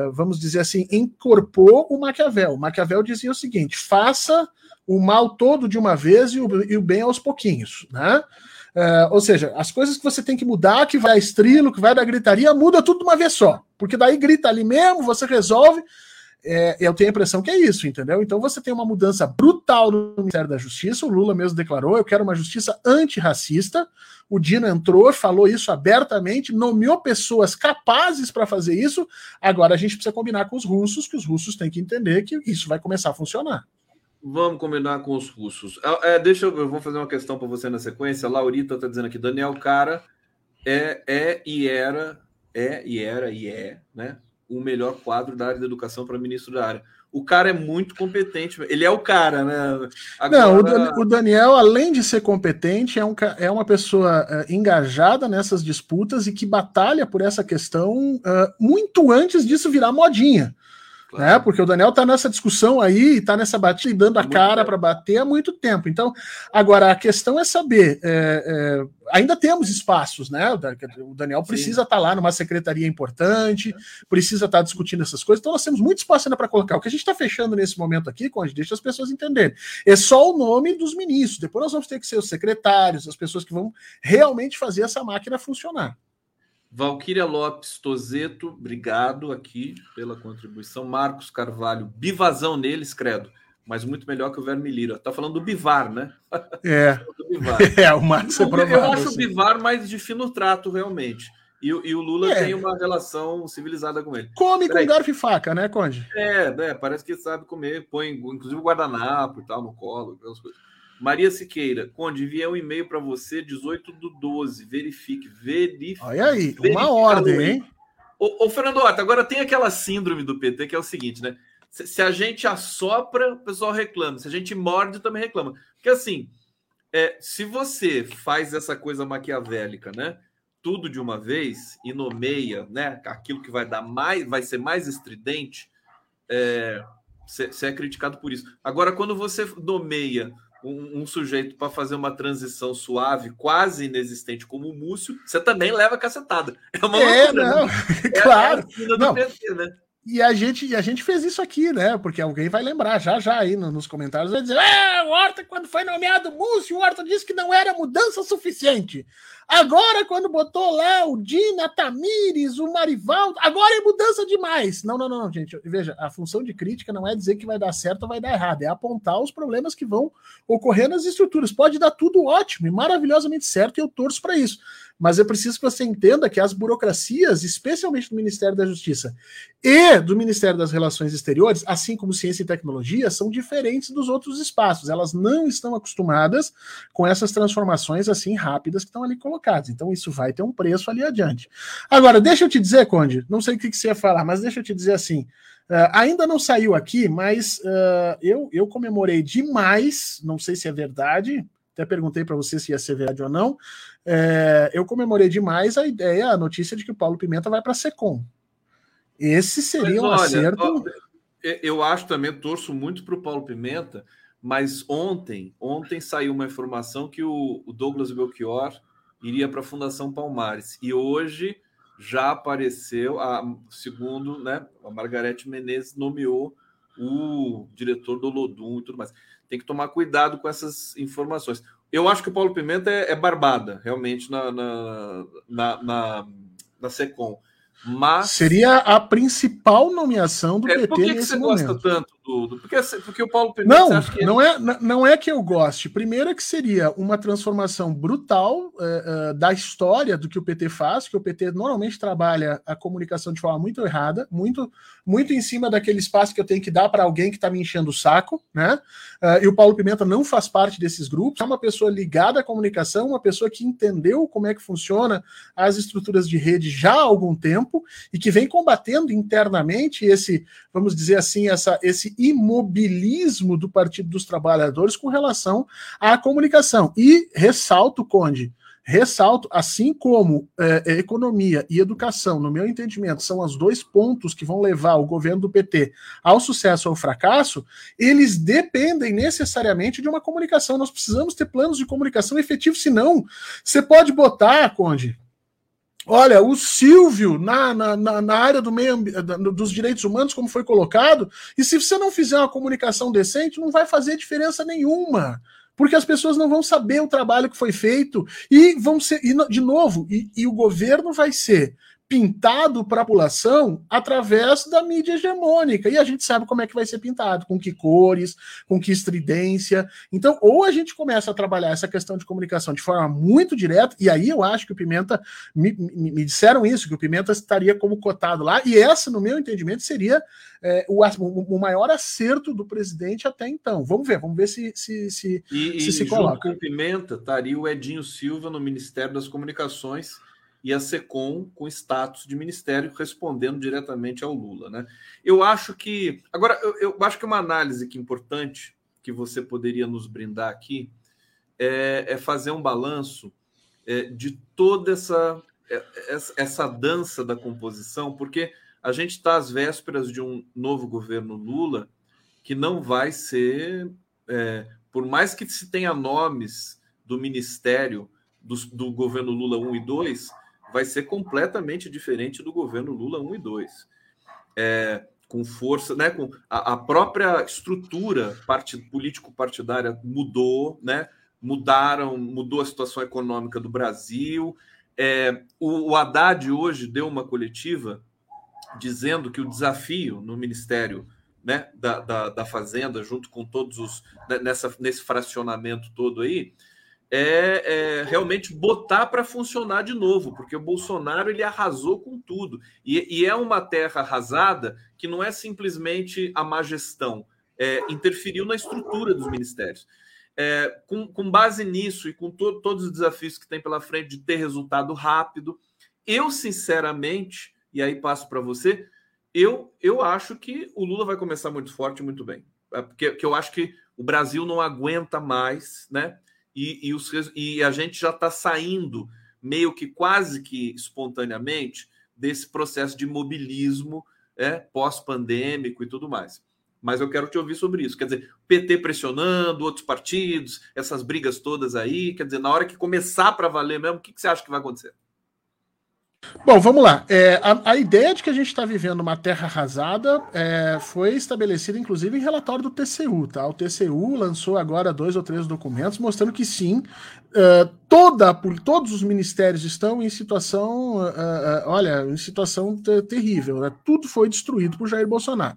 uh, vamos dizer assim, incorporou o Maquiavel. O Maquiavel dizia o seguinte: faça o mal todo de uma vez e o, e o bem aos pouquinhos, né? Uh, ou seja, as coisas que você tem que mudar, que vai a estrilo, que vai da gritaria, muda tudo de uma vez só. Porque daí grita ali mesmo, você resolve. É, eu tenho a impressão que é isso, entendeu? Então você tem uma mudança brutal no Ministério da Justiça. O Lula mesmo declarou: eu quero uma justiça antirracista. O Dino entrou, falou isso abertamente, nomeou pessoas capazes para fazer isso. Agora a gente precisa combinar com os russos, que os russos têm que entender que isso vai começar a funcionar. Vamos combinar com os russos. É, é deixa eu, eu vou fazer uma questão para você na sequência. A Laurita está dizendo aqui: Daniel Cara é, é e era, é e era e é, né? O melhor quadro da área da educação para ministro da área. O cara é muito competente, ele é o cara, né? Agora... Não, o, Daniel, além de ser competente, é, um, é uma pessoa uh, engajada nessas disputas e que batalha por essa questão uh, muito antes disso virar modinha. Claro. Né? Porque o Daniel está nessa discussão aí, está nessa batida, dando a cara para bater há muito tempo. Então, agora a questão é saber. É, é, ainda temos espaços, né? O Daniel precisa estar tá lá numa secretaria importante, precisa estar tá discutindo essas coisas. Então, nós temos muito espaço ainda para colocar. O que a gente está fechando nesse momento aqui, Conde, deixa as pessoas entenderem. É só o nome dos ministros. Depois nós vamos ter que ser os secretários, as pessoas que vão realmente fazer essa máquina funcionar. Valquíria Lopes Tozeto, obrigado aqui pela contribuição. Marcos Carvalho, bivazão neles, credo, mas muito melhor que o Verme Lira. Tá falando do Bivar, né? É. Bivar. É, o Marcos é provável, Eu acho o Bivar mais de fino trato, realmente. E, e o Lula é. tem uma relação civilizada com ele. Come Peraí. com garfo e faca, né, Conde? É, né, parece que sabe comer, põe inclusive o guardanapo e tal no colo, aquelas coisas. Maria Siqueira, Conde, enviei um e-mail para você, 18 do 12. Verifique, verifique. Olha aí, uma ordem, hein? Ô, ô Fernando Horta, agora tem aquela síndrome do PT que é o seguinte, né? Se, se, a gente assopra, o pessoal reclama. Se a gente morde, também reclama. Porque assim, é, se você faz essa coisa maquiavélica, né? Tudo de uma vez e nomeia, né? Aquilo que vai dar mais, vai ser mais estridente, você é, é criticado por isso. Agora, quando você nomeia um, um sujeito para fazer uma transição suave, quase inexistente como o Múcio, você também leva cacetada. É uma é, loucura, não. Né? claro. É a não. PT, né? E a gente, e a gente fez isso aqui, né? Porque alguém vai lembrar já já aí nos comentários, vai dizer: é, o Horta, quando foi nomeado Múcio, o Horta disse que não era mudança suficiente. Agora, quando botou lá o Dina, Tamires, o Marivaldo, agora é mudança demais. Não, não, não, gente. Veja, a função de crítica não é dizer que vai dar certo ou vai dar errado, é apontar os problemas que vão ocorrer nas estruturas. Pode dar tudo ótimo e maravilhosamente certo, e eu torço para isso mas é preciso que você entenda que as burocracias, especialmente do Ministério da Justiça e do Ministério das Relações Exteriores, assim como ciência e tecnologia, são diferentes dos outros espaços. Elas não estão acostumadas com essas transformações assim rápidas que estão ali colocadas. Então, isso vai ter um preço ali adiante. Agora, deixa eu te dizer, Conde, não sei o que, você ia falar, mas deixa eu te dizer assim. Uh, ainda não saiu aqui, mas uh, eu, eu comemorei demais, não sei se é verdade, até perguntei para você se ia ser verdade ou não. É, eu comemorei demais a ideia, a notícia de que o Paulo Pimenta vai para a Secom. Esse seria mas, um olha, acerto. Eu acho também, torço muito para o Paulo Pimenta, mas ontem, ontem saiu uma informação que o, o Douglas Belchior iria para a Fundação Palmares. E hoje já apareceu, a, segundo né, a Margarete Menezes nomeou o diretor do Lodum e tudo mais. Tem que tomar cuidado com essas informações. Eu acho que o Paulo Pimenta é, é barbada, realmente, na, na, na, na, na SECOM. Mas... Seria a principal nomeação do é, PT por que nesse que você momento. gosta tanto do, do porque, porque o Paulo Pimenta Não, não é, não é que eu goste. Primeiro é que seria uma transformação brutal eh, eh, da história do que o PT faz, que o PT normalmente trabalha a comunicação de forma muito errada, muito, muito em cima daquele espaço que eu tenho que dar para alguém que está me enchendo o saco, né? Eh, e o Paulo Pimenta não faz parte desses grupos, é uma pessoa ligada à comunicação, uma pessoa que entendeu como é que funciona as estruturas de rede já há algum tempo e que vem combatendo internamente esse, vamos dizer assim, essa, esse imobilismo do Partido dos Trabalhadores com relação à comunicação. E ressalto, Conde, ressalto, assim como é, economia e educação, no meu entendimento, são os dois pontos que vão levar o governo do PT ao sucesso ou ao fracasso, eles dependem necessariamente de uma comunicação. Nós precisamos ter planos de comunicação efetivos, senão você pode botar, Conde, Olha, o Silvio na, na, na área do meio dos direitos humanos, como foi colocado, e se você não fizer uma comunicação decente, não vai fazer diferença nenhuma. Porque as pessoas não vão saber o trabalho que foi feito e vão ser. E, de novo, e, e o governo vai ser pintado para a população através da mídia hegemônica. E a gente sabe como é que vai ser pintado, com que cores, com que estridência. Então, ou a gente começa a trabalhar essa questão de comunicação de forma muito direta, e aí eu acho que o Pimenta, me, me, me disseram isso, que o Pimenta estaria como cotado lá, e essa, no meu entendimento, seria é, o, o, maior acerto do presidente até então. Vamos ver, vamos ver se se, se, e, se, se coloca. com o Pimenta estaria o Edinho Silva no Ministério das Comunicações e a SECOM com status de ministério respondendo diretamente ao Lula. Né? Eu acho que. Agora, eu, eu acho que uma análise que é importante que você poderia nos brindar aqui é, é fazer um balanço é, de toda essa, é, essa, dança da composição, porque a gente está às vésperas de um novo governo Lula que não vai ser, é, por mais que se tenha nomes do ministério do governo Lula 1 e 2, vai ser completamente diferente do governo Lula 1 e 2. É, com força, né, com a, a própria estrutura part, político-partidária mudou, né, mudaram, mudou a situação econômica do Brasil. É, o, o Haddad hoje deu uma coletiva dizendo que o desafio no Ministério né, da, da, da Fazenda, junto com todos os. Né, nessa, nesse fracionamento todo aí, é, é realmente botar para funcionar de novo, porque o Bolsonaro ele arrasou com tudo. E, e, é uma terra arrasada que não é simplesmente a má gestão, é, interferiu na estrutura dos ministérios. É, com, com, base nisso e com to, todos os desafios que tem pela frente de ter resultado rápido, eu sinceramente, e aí passo para você, eu, eu acho que o Lula vai começar muito forte, muito bem. É, porque, porque eu acho que o Brasil não aguenta mais, né? E, e, os, e a gente já está saindo meio que quase que espontaneamente desse processo de mobilismo é, pós-pandêmico e tudo mais. Mas eu quero te ouvir sobre isso. Quer dizer, PT pressionando, outros partidos, essas brigas todas aí. Quer dizer, na hora que começar para valer mesmo, o que, que você acha que vai acontecer? Bom, vamos lá. É, a, a, ideia de que a gente está vivendo uma terra arrasada é, foi estabelecida, inclusive, em relatório do TCU. Tá? O TCU lançou agora dois ou três documentos mostrando que sim, uh, toda, todos os ministérios estão em situação, uh, uh, olha, em situação terrível. Né? Tudo foi destruído por Jair Bolsonaro.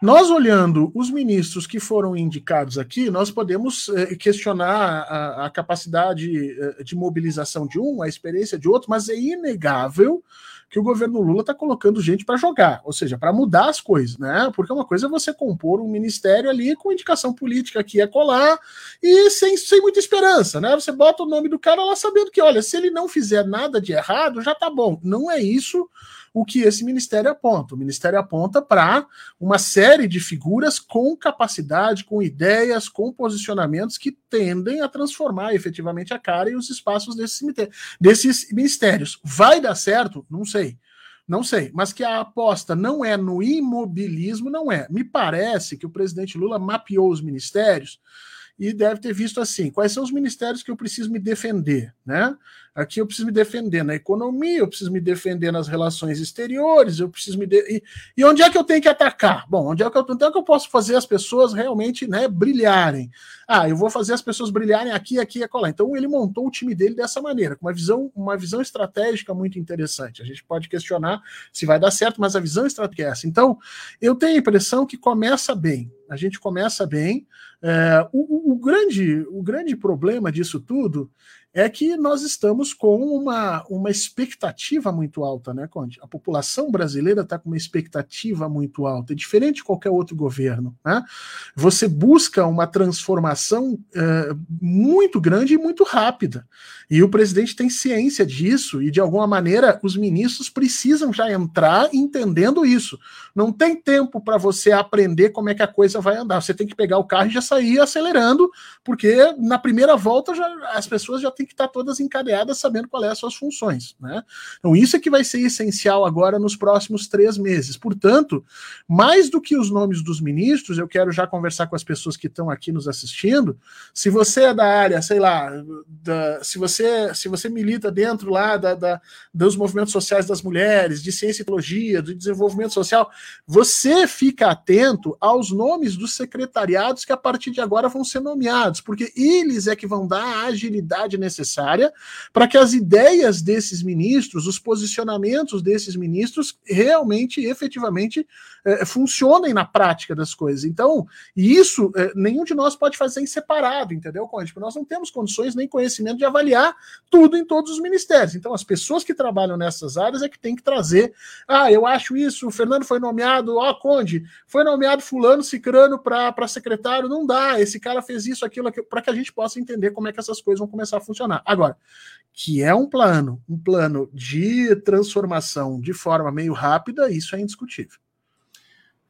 Nós olhando os ministros que foram indicados aqui, nós podemos eh, questionar a, a capacidade eh, de mobilização de um, a experiência de outro, mas é inegável que o governo Lula está colocando gente para jogar, ou seja, para mudar as coisas, né? Porque uma coisa é você compor um ministério ali com indicação política que é colar e sem, sem muita esperança, né? Você bota o nome do cara lá sabendo que, olha, se ele não fizer nada de errado, já tá bom. Não é isso o que esse ministério aponta. O ministério aponta para uma série de figuras com capacidade, com ideias, com posicionamentos que tendem a transformar efetivamente a cara e os espaços desses, desses ministérios. Vai dar certo? Não sei. Não sei, mas que a aposta não é no imobilismo, não é. Me parece que o presidente Lula mapeou os ministérios e deve ter visto assim: quais são os ministérios que eu preciso me defender, né? Aqui eu preciso me defender na economia, eu preciso me defender nas relações exteriores, eu preciso me. De... E, e, onde é que eu tenho que atacar? Bom, onde é que eu, onde é que eu posso fazer as pessoas realmente né, brilharem? Ah, eu vou fazer as pessoas brilharem aqui, aqui e acolá. Então ele montou o time dele dessa maneira, com uma visão, uma visão estratégica muito interessante. A gente pode questionar se vai dar certo, mas a visão estratégica é essa. Então, eu tenho a impressão que começa bem. A gente começa bem. É, o, o, o, grande, o grande problema disso tudo é que nós estamos com uma, uma expectativa muito alta, né, Conde? A população brasileira está com uma expectativa muito alta, é diferente de qualquer outro governo. Né? Você busca uma transformação é, muito grande e muito rápida. E o presidente tem ciência disso, e de alguma maneira os ministros precisam já entrar entendendo isso. Não tem tempo para você aprender como é que a coisa vai andar. Você tem que pegar o carro e já sair acelerando, porque na primeira volta já, as pessoas já têm que estar todas encadeadas sabendo quais são as suas funções. Né? Então, isso é que vai ser essencial agora nos próximos três meses. Portanto, mais do que os nomes dos ministros, eu quero já conversar com as pessoas que estão aqui nos assistindo. Se você é da área, sei lá, da, se, você, se você milita dentro lá da, da, dos movimentos sociais das mulheres, de ciência e tecnologia, do desenvolvimento social, você fica atento aos nomes dos secretariados que a partir de agora vão ser nomeados, porque eles é que vão dar a agilidade necessária necessária para que as ideias desses ministros, os posicionamentos desses ministros realmente, efetivamente, é, funcionem na prática das coisas. Então, isso é, nenhum de nós pode fazer em separado, entendeu, Conde? Porque nós não temos condições nem conhecimento de avaliar tudo em todos os ministérios. Então, as pessoas que trabalham nessas áreas é que tem que trazer. Ah, eu acho isso, o Fernando foi nomeado, ó, Conde, foi nomeado fulano, cicrano para secretário, não dá, esse cara fez isso, aquilo, aquilo para que a gente possa entender como é que essas coisas vão começar a funcionar funcionar. Agora, que é um plano, um plano de transformação de forma meio rápida, isso é indiscutível.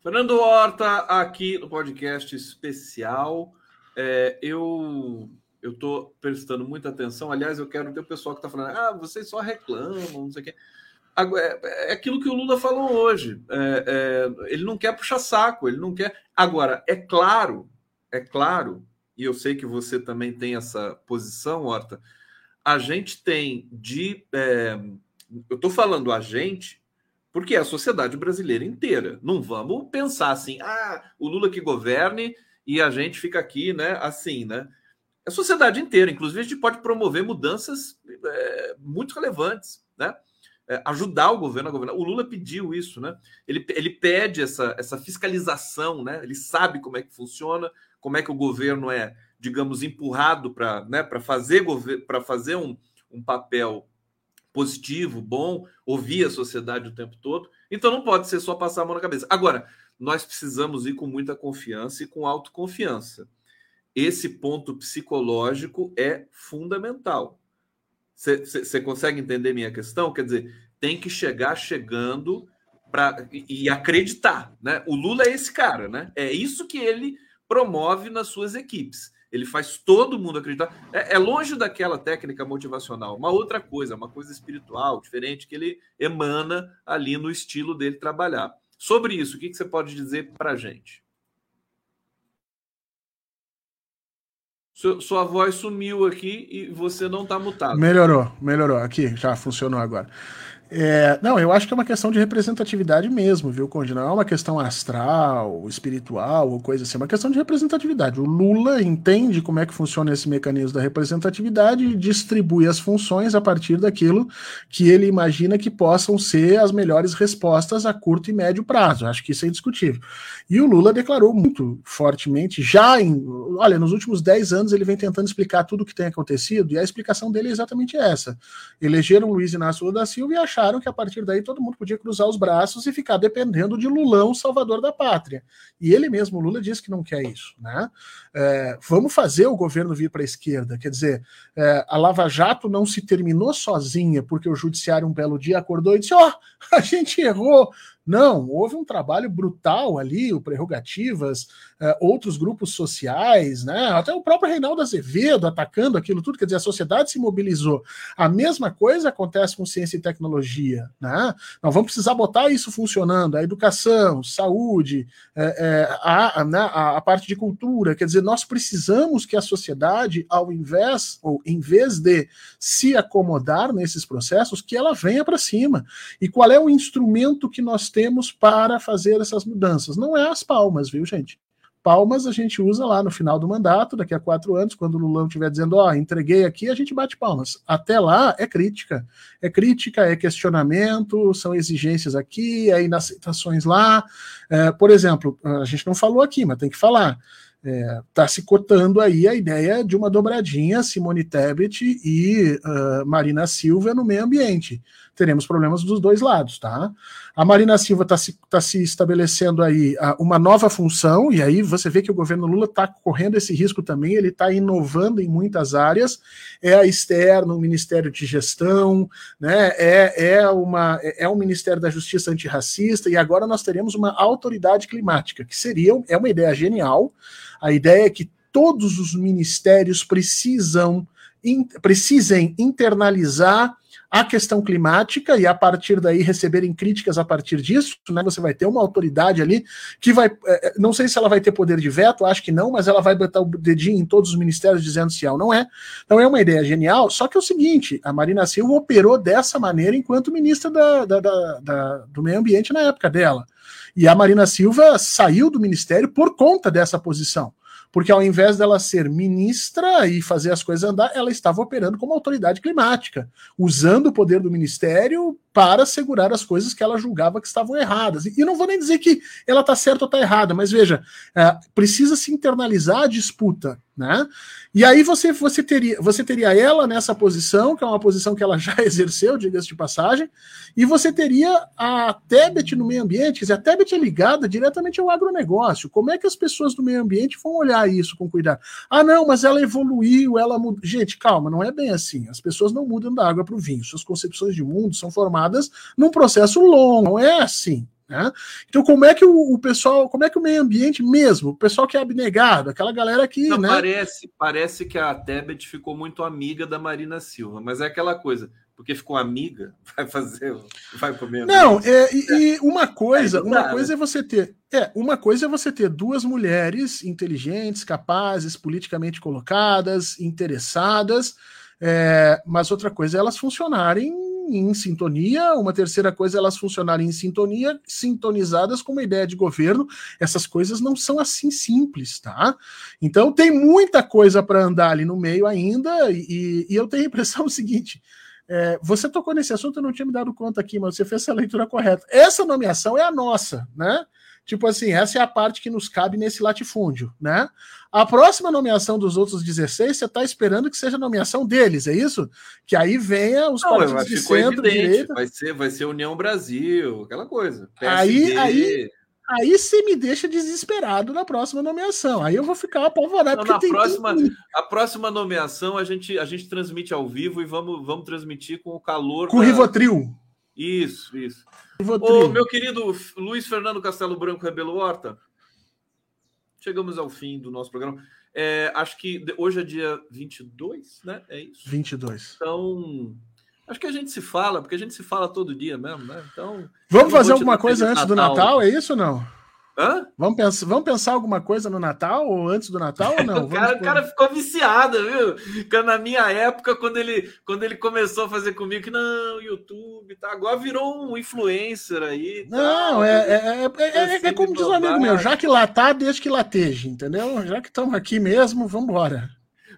Fernando Horta, aqui no podcast especial. É, eu eu estou prestando muita atenção. Aliás, eu quero ter o pessoal que está falando, ah, vocês só reclamam, não sei o quê. É, é aquilo que o Lula falou hoje. É, é, ele não quer puxar saco, ele não quer. Agora, é claro, é claro e eu sei que você também tem essa posição, Horta, a gente tem de. É, eu estou falando a gente, porque é a sociedade brasileira inteira. Não vamos pensar assim, ah, o Lula que governe e a gente fica aqui, né? Assim, né? É a sociedade inteira. Inclusive, a gente pode promover mudanças é, muito relevantes, né? É, ajudar o governo a governar. O Lula pediu isso, né? Ele, ele pede essa, essa fiscalização, né? Ele sabe como é que funciona, como é que o governo é, digamos, empurrado para né, fazer, para fazer um, um papel positivo, bom, ouvir a sociedade o tempo todo. Então não pode ser só passar a mão na cabeça. Agora, nós precisamos ir com muita confiança e com autoconfiança. Esse ponto psicológico é fundamental. Você consegue entender minha questão? Quer dizer, tem que chegar chegando para e acreditar, né? O Lula é esse cara, né? É isso que ele promove nas suas equipes. Ele faz todo mundo acreditar. É, é, longe daquela técnica motivacional, uma outra coisa, uma coisa espiritual, diferente, que ele emana ali no estilo dele trabalhar. Sobre isso, o que, que você pode dizer para a gente? Sua voz sumiu aqui e você não está mutado. Melhorou, melhorou. Aqui, já funcionou agora. É, não, eu acho que é uma questão de representatividade mesmo, viu, Conde? Não é uma questão astral, espiritual ou coisa assim, é uma questão de representatividade. O Lula entende como é que funciona esse mecanismo da representatividade e distribui as funções a partir daquilo que ele imagina que possam ser as melhores respostas a curto e médio prazo. Acho que isso é indiscutível. E o Lula declarou muito fortemente, já em. Olha, nos últimos 10 anos ele vem tentando explicar tudo o que tem acontecido, e a explicação dele é exatamente essa. Elegeram Luiz Inácio Lula da Silva e acharam acharam que a partir daí todo mundo podia cruzar os braços e ficar dependendo de Lulão, salvador da pátria. E ele mesmo, Lula, disse que não quer isso. Né? É, vamos fazer o governo vir para a esquerda. Quer dizer, é, a Lava Jato não se terminou sozinha porque o judiciário um belo dia acordou e disse: ó, oh, a gente errou. Não, houve um trabalho brutal ali, o Prerrogativas, uh, outros grupos sociais, né? Até o próprio Reinaldo Azevedo atacando aquilo tudo, quer dizer, a sociedade se mobilizou. A mesma coisa acontece com ciência e tecnologia, né? Nós vamos precisar botar isso funcionando, a educação, saúde, é, é, a, né, a, a parte de cultura, quer dizer, nós precisamos que a sociedade, ao invés, ou em vez de se acomodar nesses processos, que ela venha para cima. E qual é o instrumento que nós temos para fazer essas mudanças. Não é as palmas, viu, gente? Palmas a gente usa lá no final do mandato, daqui a quatro anos, quando o Lulão estiver dizendo, ó, oh, entreguei aqui, a gente bate palmas. Até lá é crítica. É crítica, é questionamento, são exigências aqui, é inaceitações lá. É, por exemplo, a gente não falou aqui, mas tem que falar está é, tá se cotando aí a ideia de uma dobradinha Simone Tebet e uh, Marina Silva no meio ambiente. Teremos problemas dos dois lados, tá? A Marina Silva está se, tá se estabelecendo aí uh, uma nova função, e aí você vê que o governo Lula está correndo esse risco também, ele está inovando em muitas áreas, é a externa, um Ministério de Gestão, né? é, é, uma, é, é um Ministério da Justiça antirracista, e agora nós teremos uma autoridade climática, que seria, é uma ideia genial, a ideia é que todos os ministérios precisam in, precisem internalizar a questão climática e a partir daí receberem críticas a partir disso, né? Você vai ter uma autoridade ali que vai, é, é, não sei se ela vai ter poder de veto, acho que não, mas ela vai botar o dedinho em todos os ministérios dizendo se é ou não é. Então é uma ideia genial. Só que é o seguinte, a Marina Silva operou dessa maneira enquanto ministra da, da, da, da do meio ambiente na época dela. E a Marina Silva saiu do ministério por conta dessa posição. Porque ao invés dela ser ministra e fazer as coisas andar, ela estava operando como autoridade climática, usando o poder do ministério para segurar as coisas que ela julgava que estavam erradas. E não vou nem dizer que ela está certa ou está errada, mas veja, é, precisa se internalizar a disputa né? E aí você, você, teria, você teria ela nessa posição, que é uma posição que ela já exerceu, diga-se de passagem, e você teria a Tebet no meio ambiente, quer dizer, a Tebet é ligada diretamente ao agronegócio. Como é que as pessoas do meio ambiente vão olhar isso com cuidado? Ah, não, mas ela evoluiu, ela mudou. Gente, calma, não é bem assim. As pessoas não mudam da água para o vinho. Suas concepções de mundo são formadas num processo longo, não é assim. Né? Então, como é que o, o, pessoal, como é que o meio ambiente mesmo, o pessoal que é abnegado, aquela galera que. Não, né? parece, parece que a Tebet ficou muito amiga da Marina Silva, mas é aquela coisa, porque ficou amiga, vai fazer, vai comer. Não, é, e, e, uma coisa, uma coisa é você ter. É, uma coisa é você ter duas mulheres inteligentes, capazes, politicamente colocadas, interessadas, é, mas outra coisa é elas funcionarem em sintonia, uma terceira coisa é elas funcionarem em sintonia, sintonizadas com uma ideia de governo. Essas coisas não são assim simples, tá? Então tem muita coisa para andar ali no meio ainda, e, e, eu tenho a impressão seguinte. É, você tocou nesse assunto, eu não tinha me dado conta aqui, mas você fez a leitura correta. Essa nomeação é a nossa, né? Tipo assim, essa é a parte que nos cabe nesse latifúndio, né? A próxima nomeação dos outros 16, você está esperando que seja a nomeação deles, é isso? Que aí venha os Não, partidos de centro, direita. Vai ser, vai ser União Brasil, aquela coisa. PSD. Aí, aí, aí você me deixa desesperado na próxima nomeação. Aí eu vou ficar apavorado. Não, na próxima, a próxima nomeação a gente, a gente transmite ao vivo e vamos, vamos transmitir com o calor. Com o Rivotril. Isso, isso. Ô, meu querido Luiz Fernando Castelo Branco Rebelo Horta, chegamos ao fim do nosso programa. É, acho que hoje é dia 22, né? É isso? 22. Então, acho que a gente se fala, porque a gente se fala todo dia mesmo, né? Então. Vamos fazer alguma coisa antes Natal. do Natal, é isso ou não? Hã? Vamos pensar, vamos pensar alguma coisa no Natal ou antes do Natal ou não? o, cara, o cara, ficou viciado, viu? Na minha época, quando ele, quando ele começou a fazer comigo, que não, YouTube, tá? Agora virou um influencer aí. Tá? Não, é, é, é, é, como diz um amigo meu, já que lá tá, deixa que lateje, entendeu? Já que estamos aqui mesmo, vamos embora.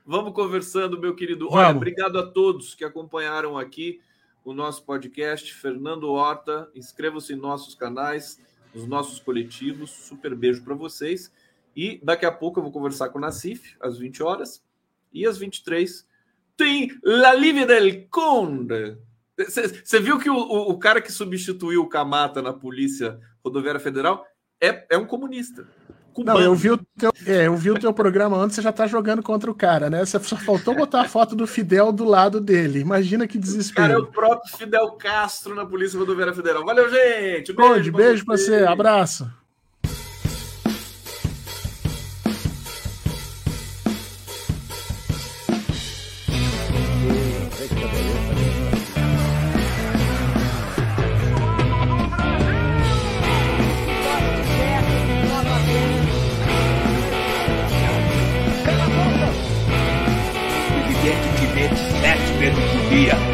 Vamos conversando, meu querido. Vamos. Olha, obrigado a todos que acompanharam aqui o nosso podcast. Fernando Horta, inscreva-se em nossos canais nos nossos coletivos. Super beijo para vocês. E daqui a pouco eu vou conversar com o Nassif, às 20 horas. E às 23 tem La Live del Conde. Você viu que o, o, o, cara que substituiu o Camata na Polícia Rodoviária Federal é, é um comunista. Não, eu vi, o teu, é, eu vi o teu programa antes, você já tá jogando contra o cara, né? Você só faltou botar a foto do Fidel do lado dele. Imagina que desespero. Cara, é o próprio Fidel Castro na Polícia Rodoviária Federal. Valeu, gente. Beijo, Conde, beijo pra você. Abraço. Sete vezes por dia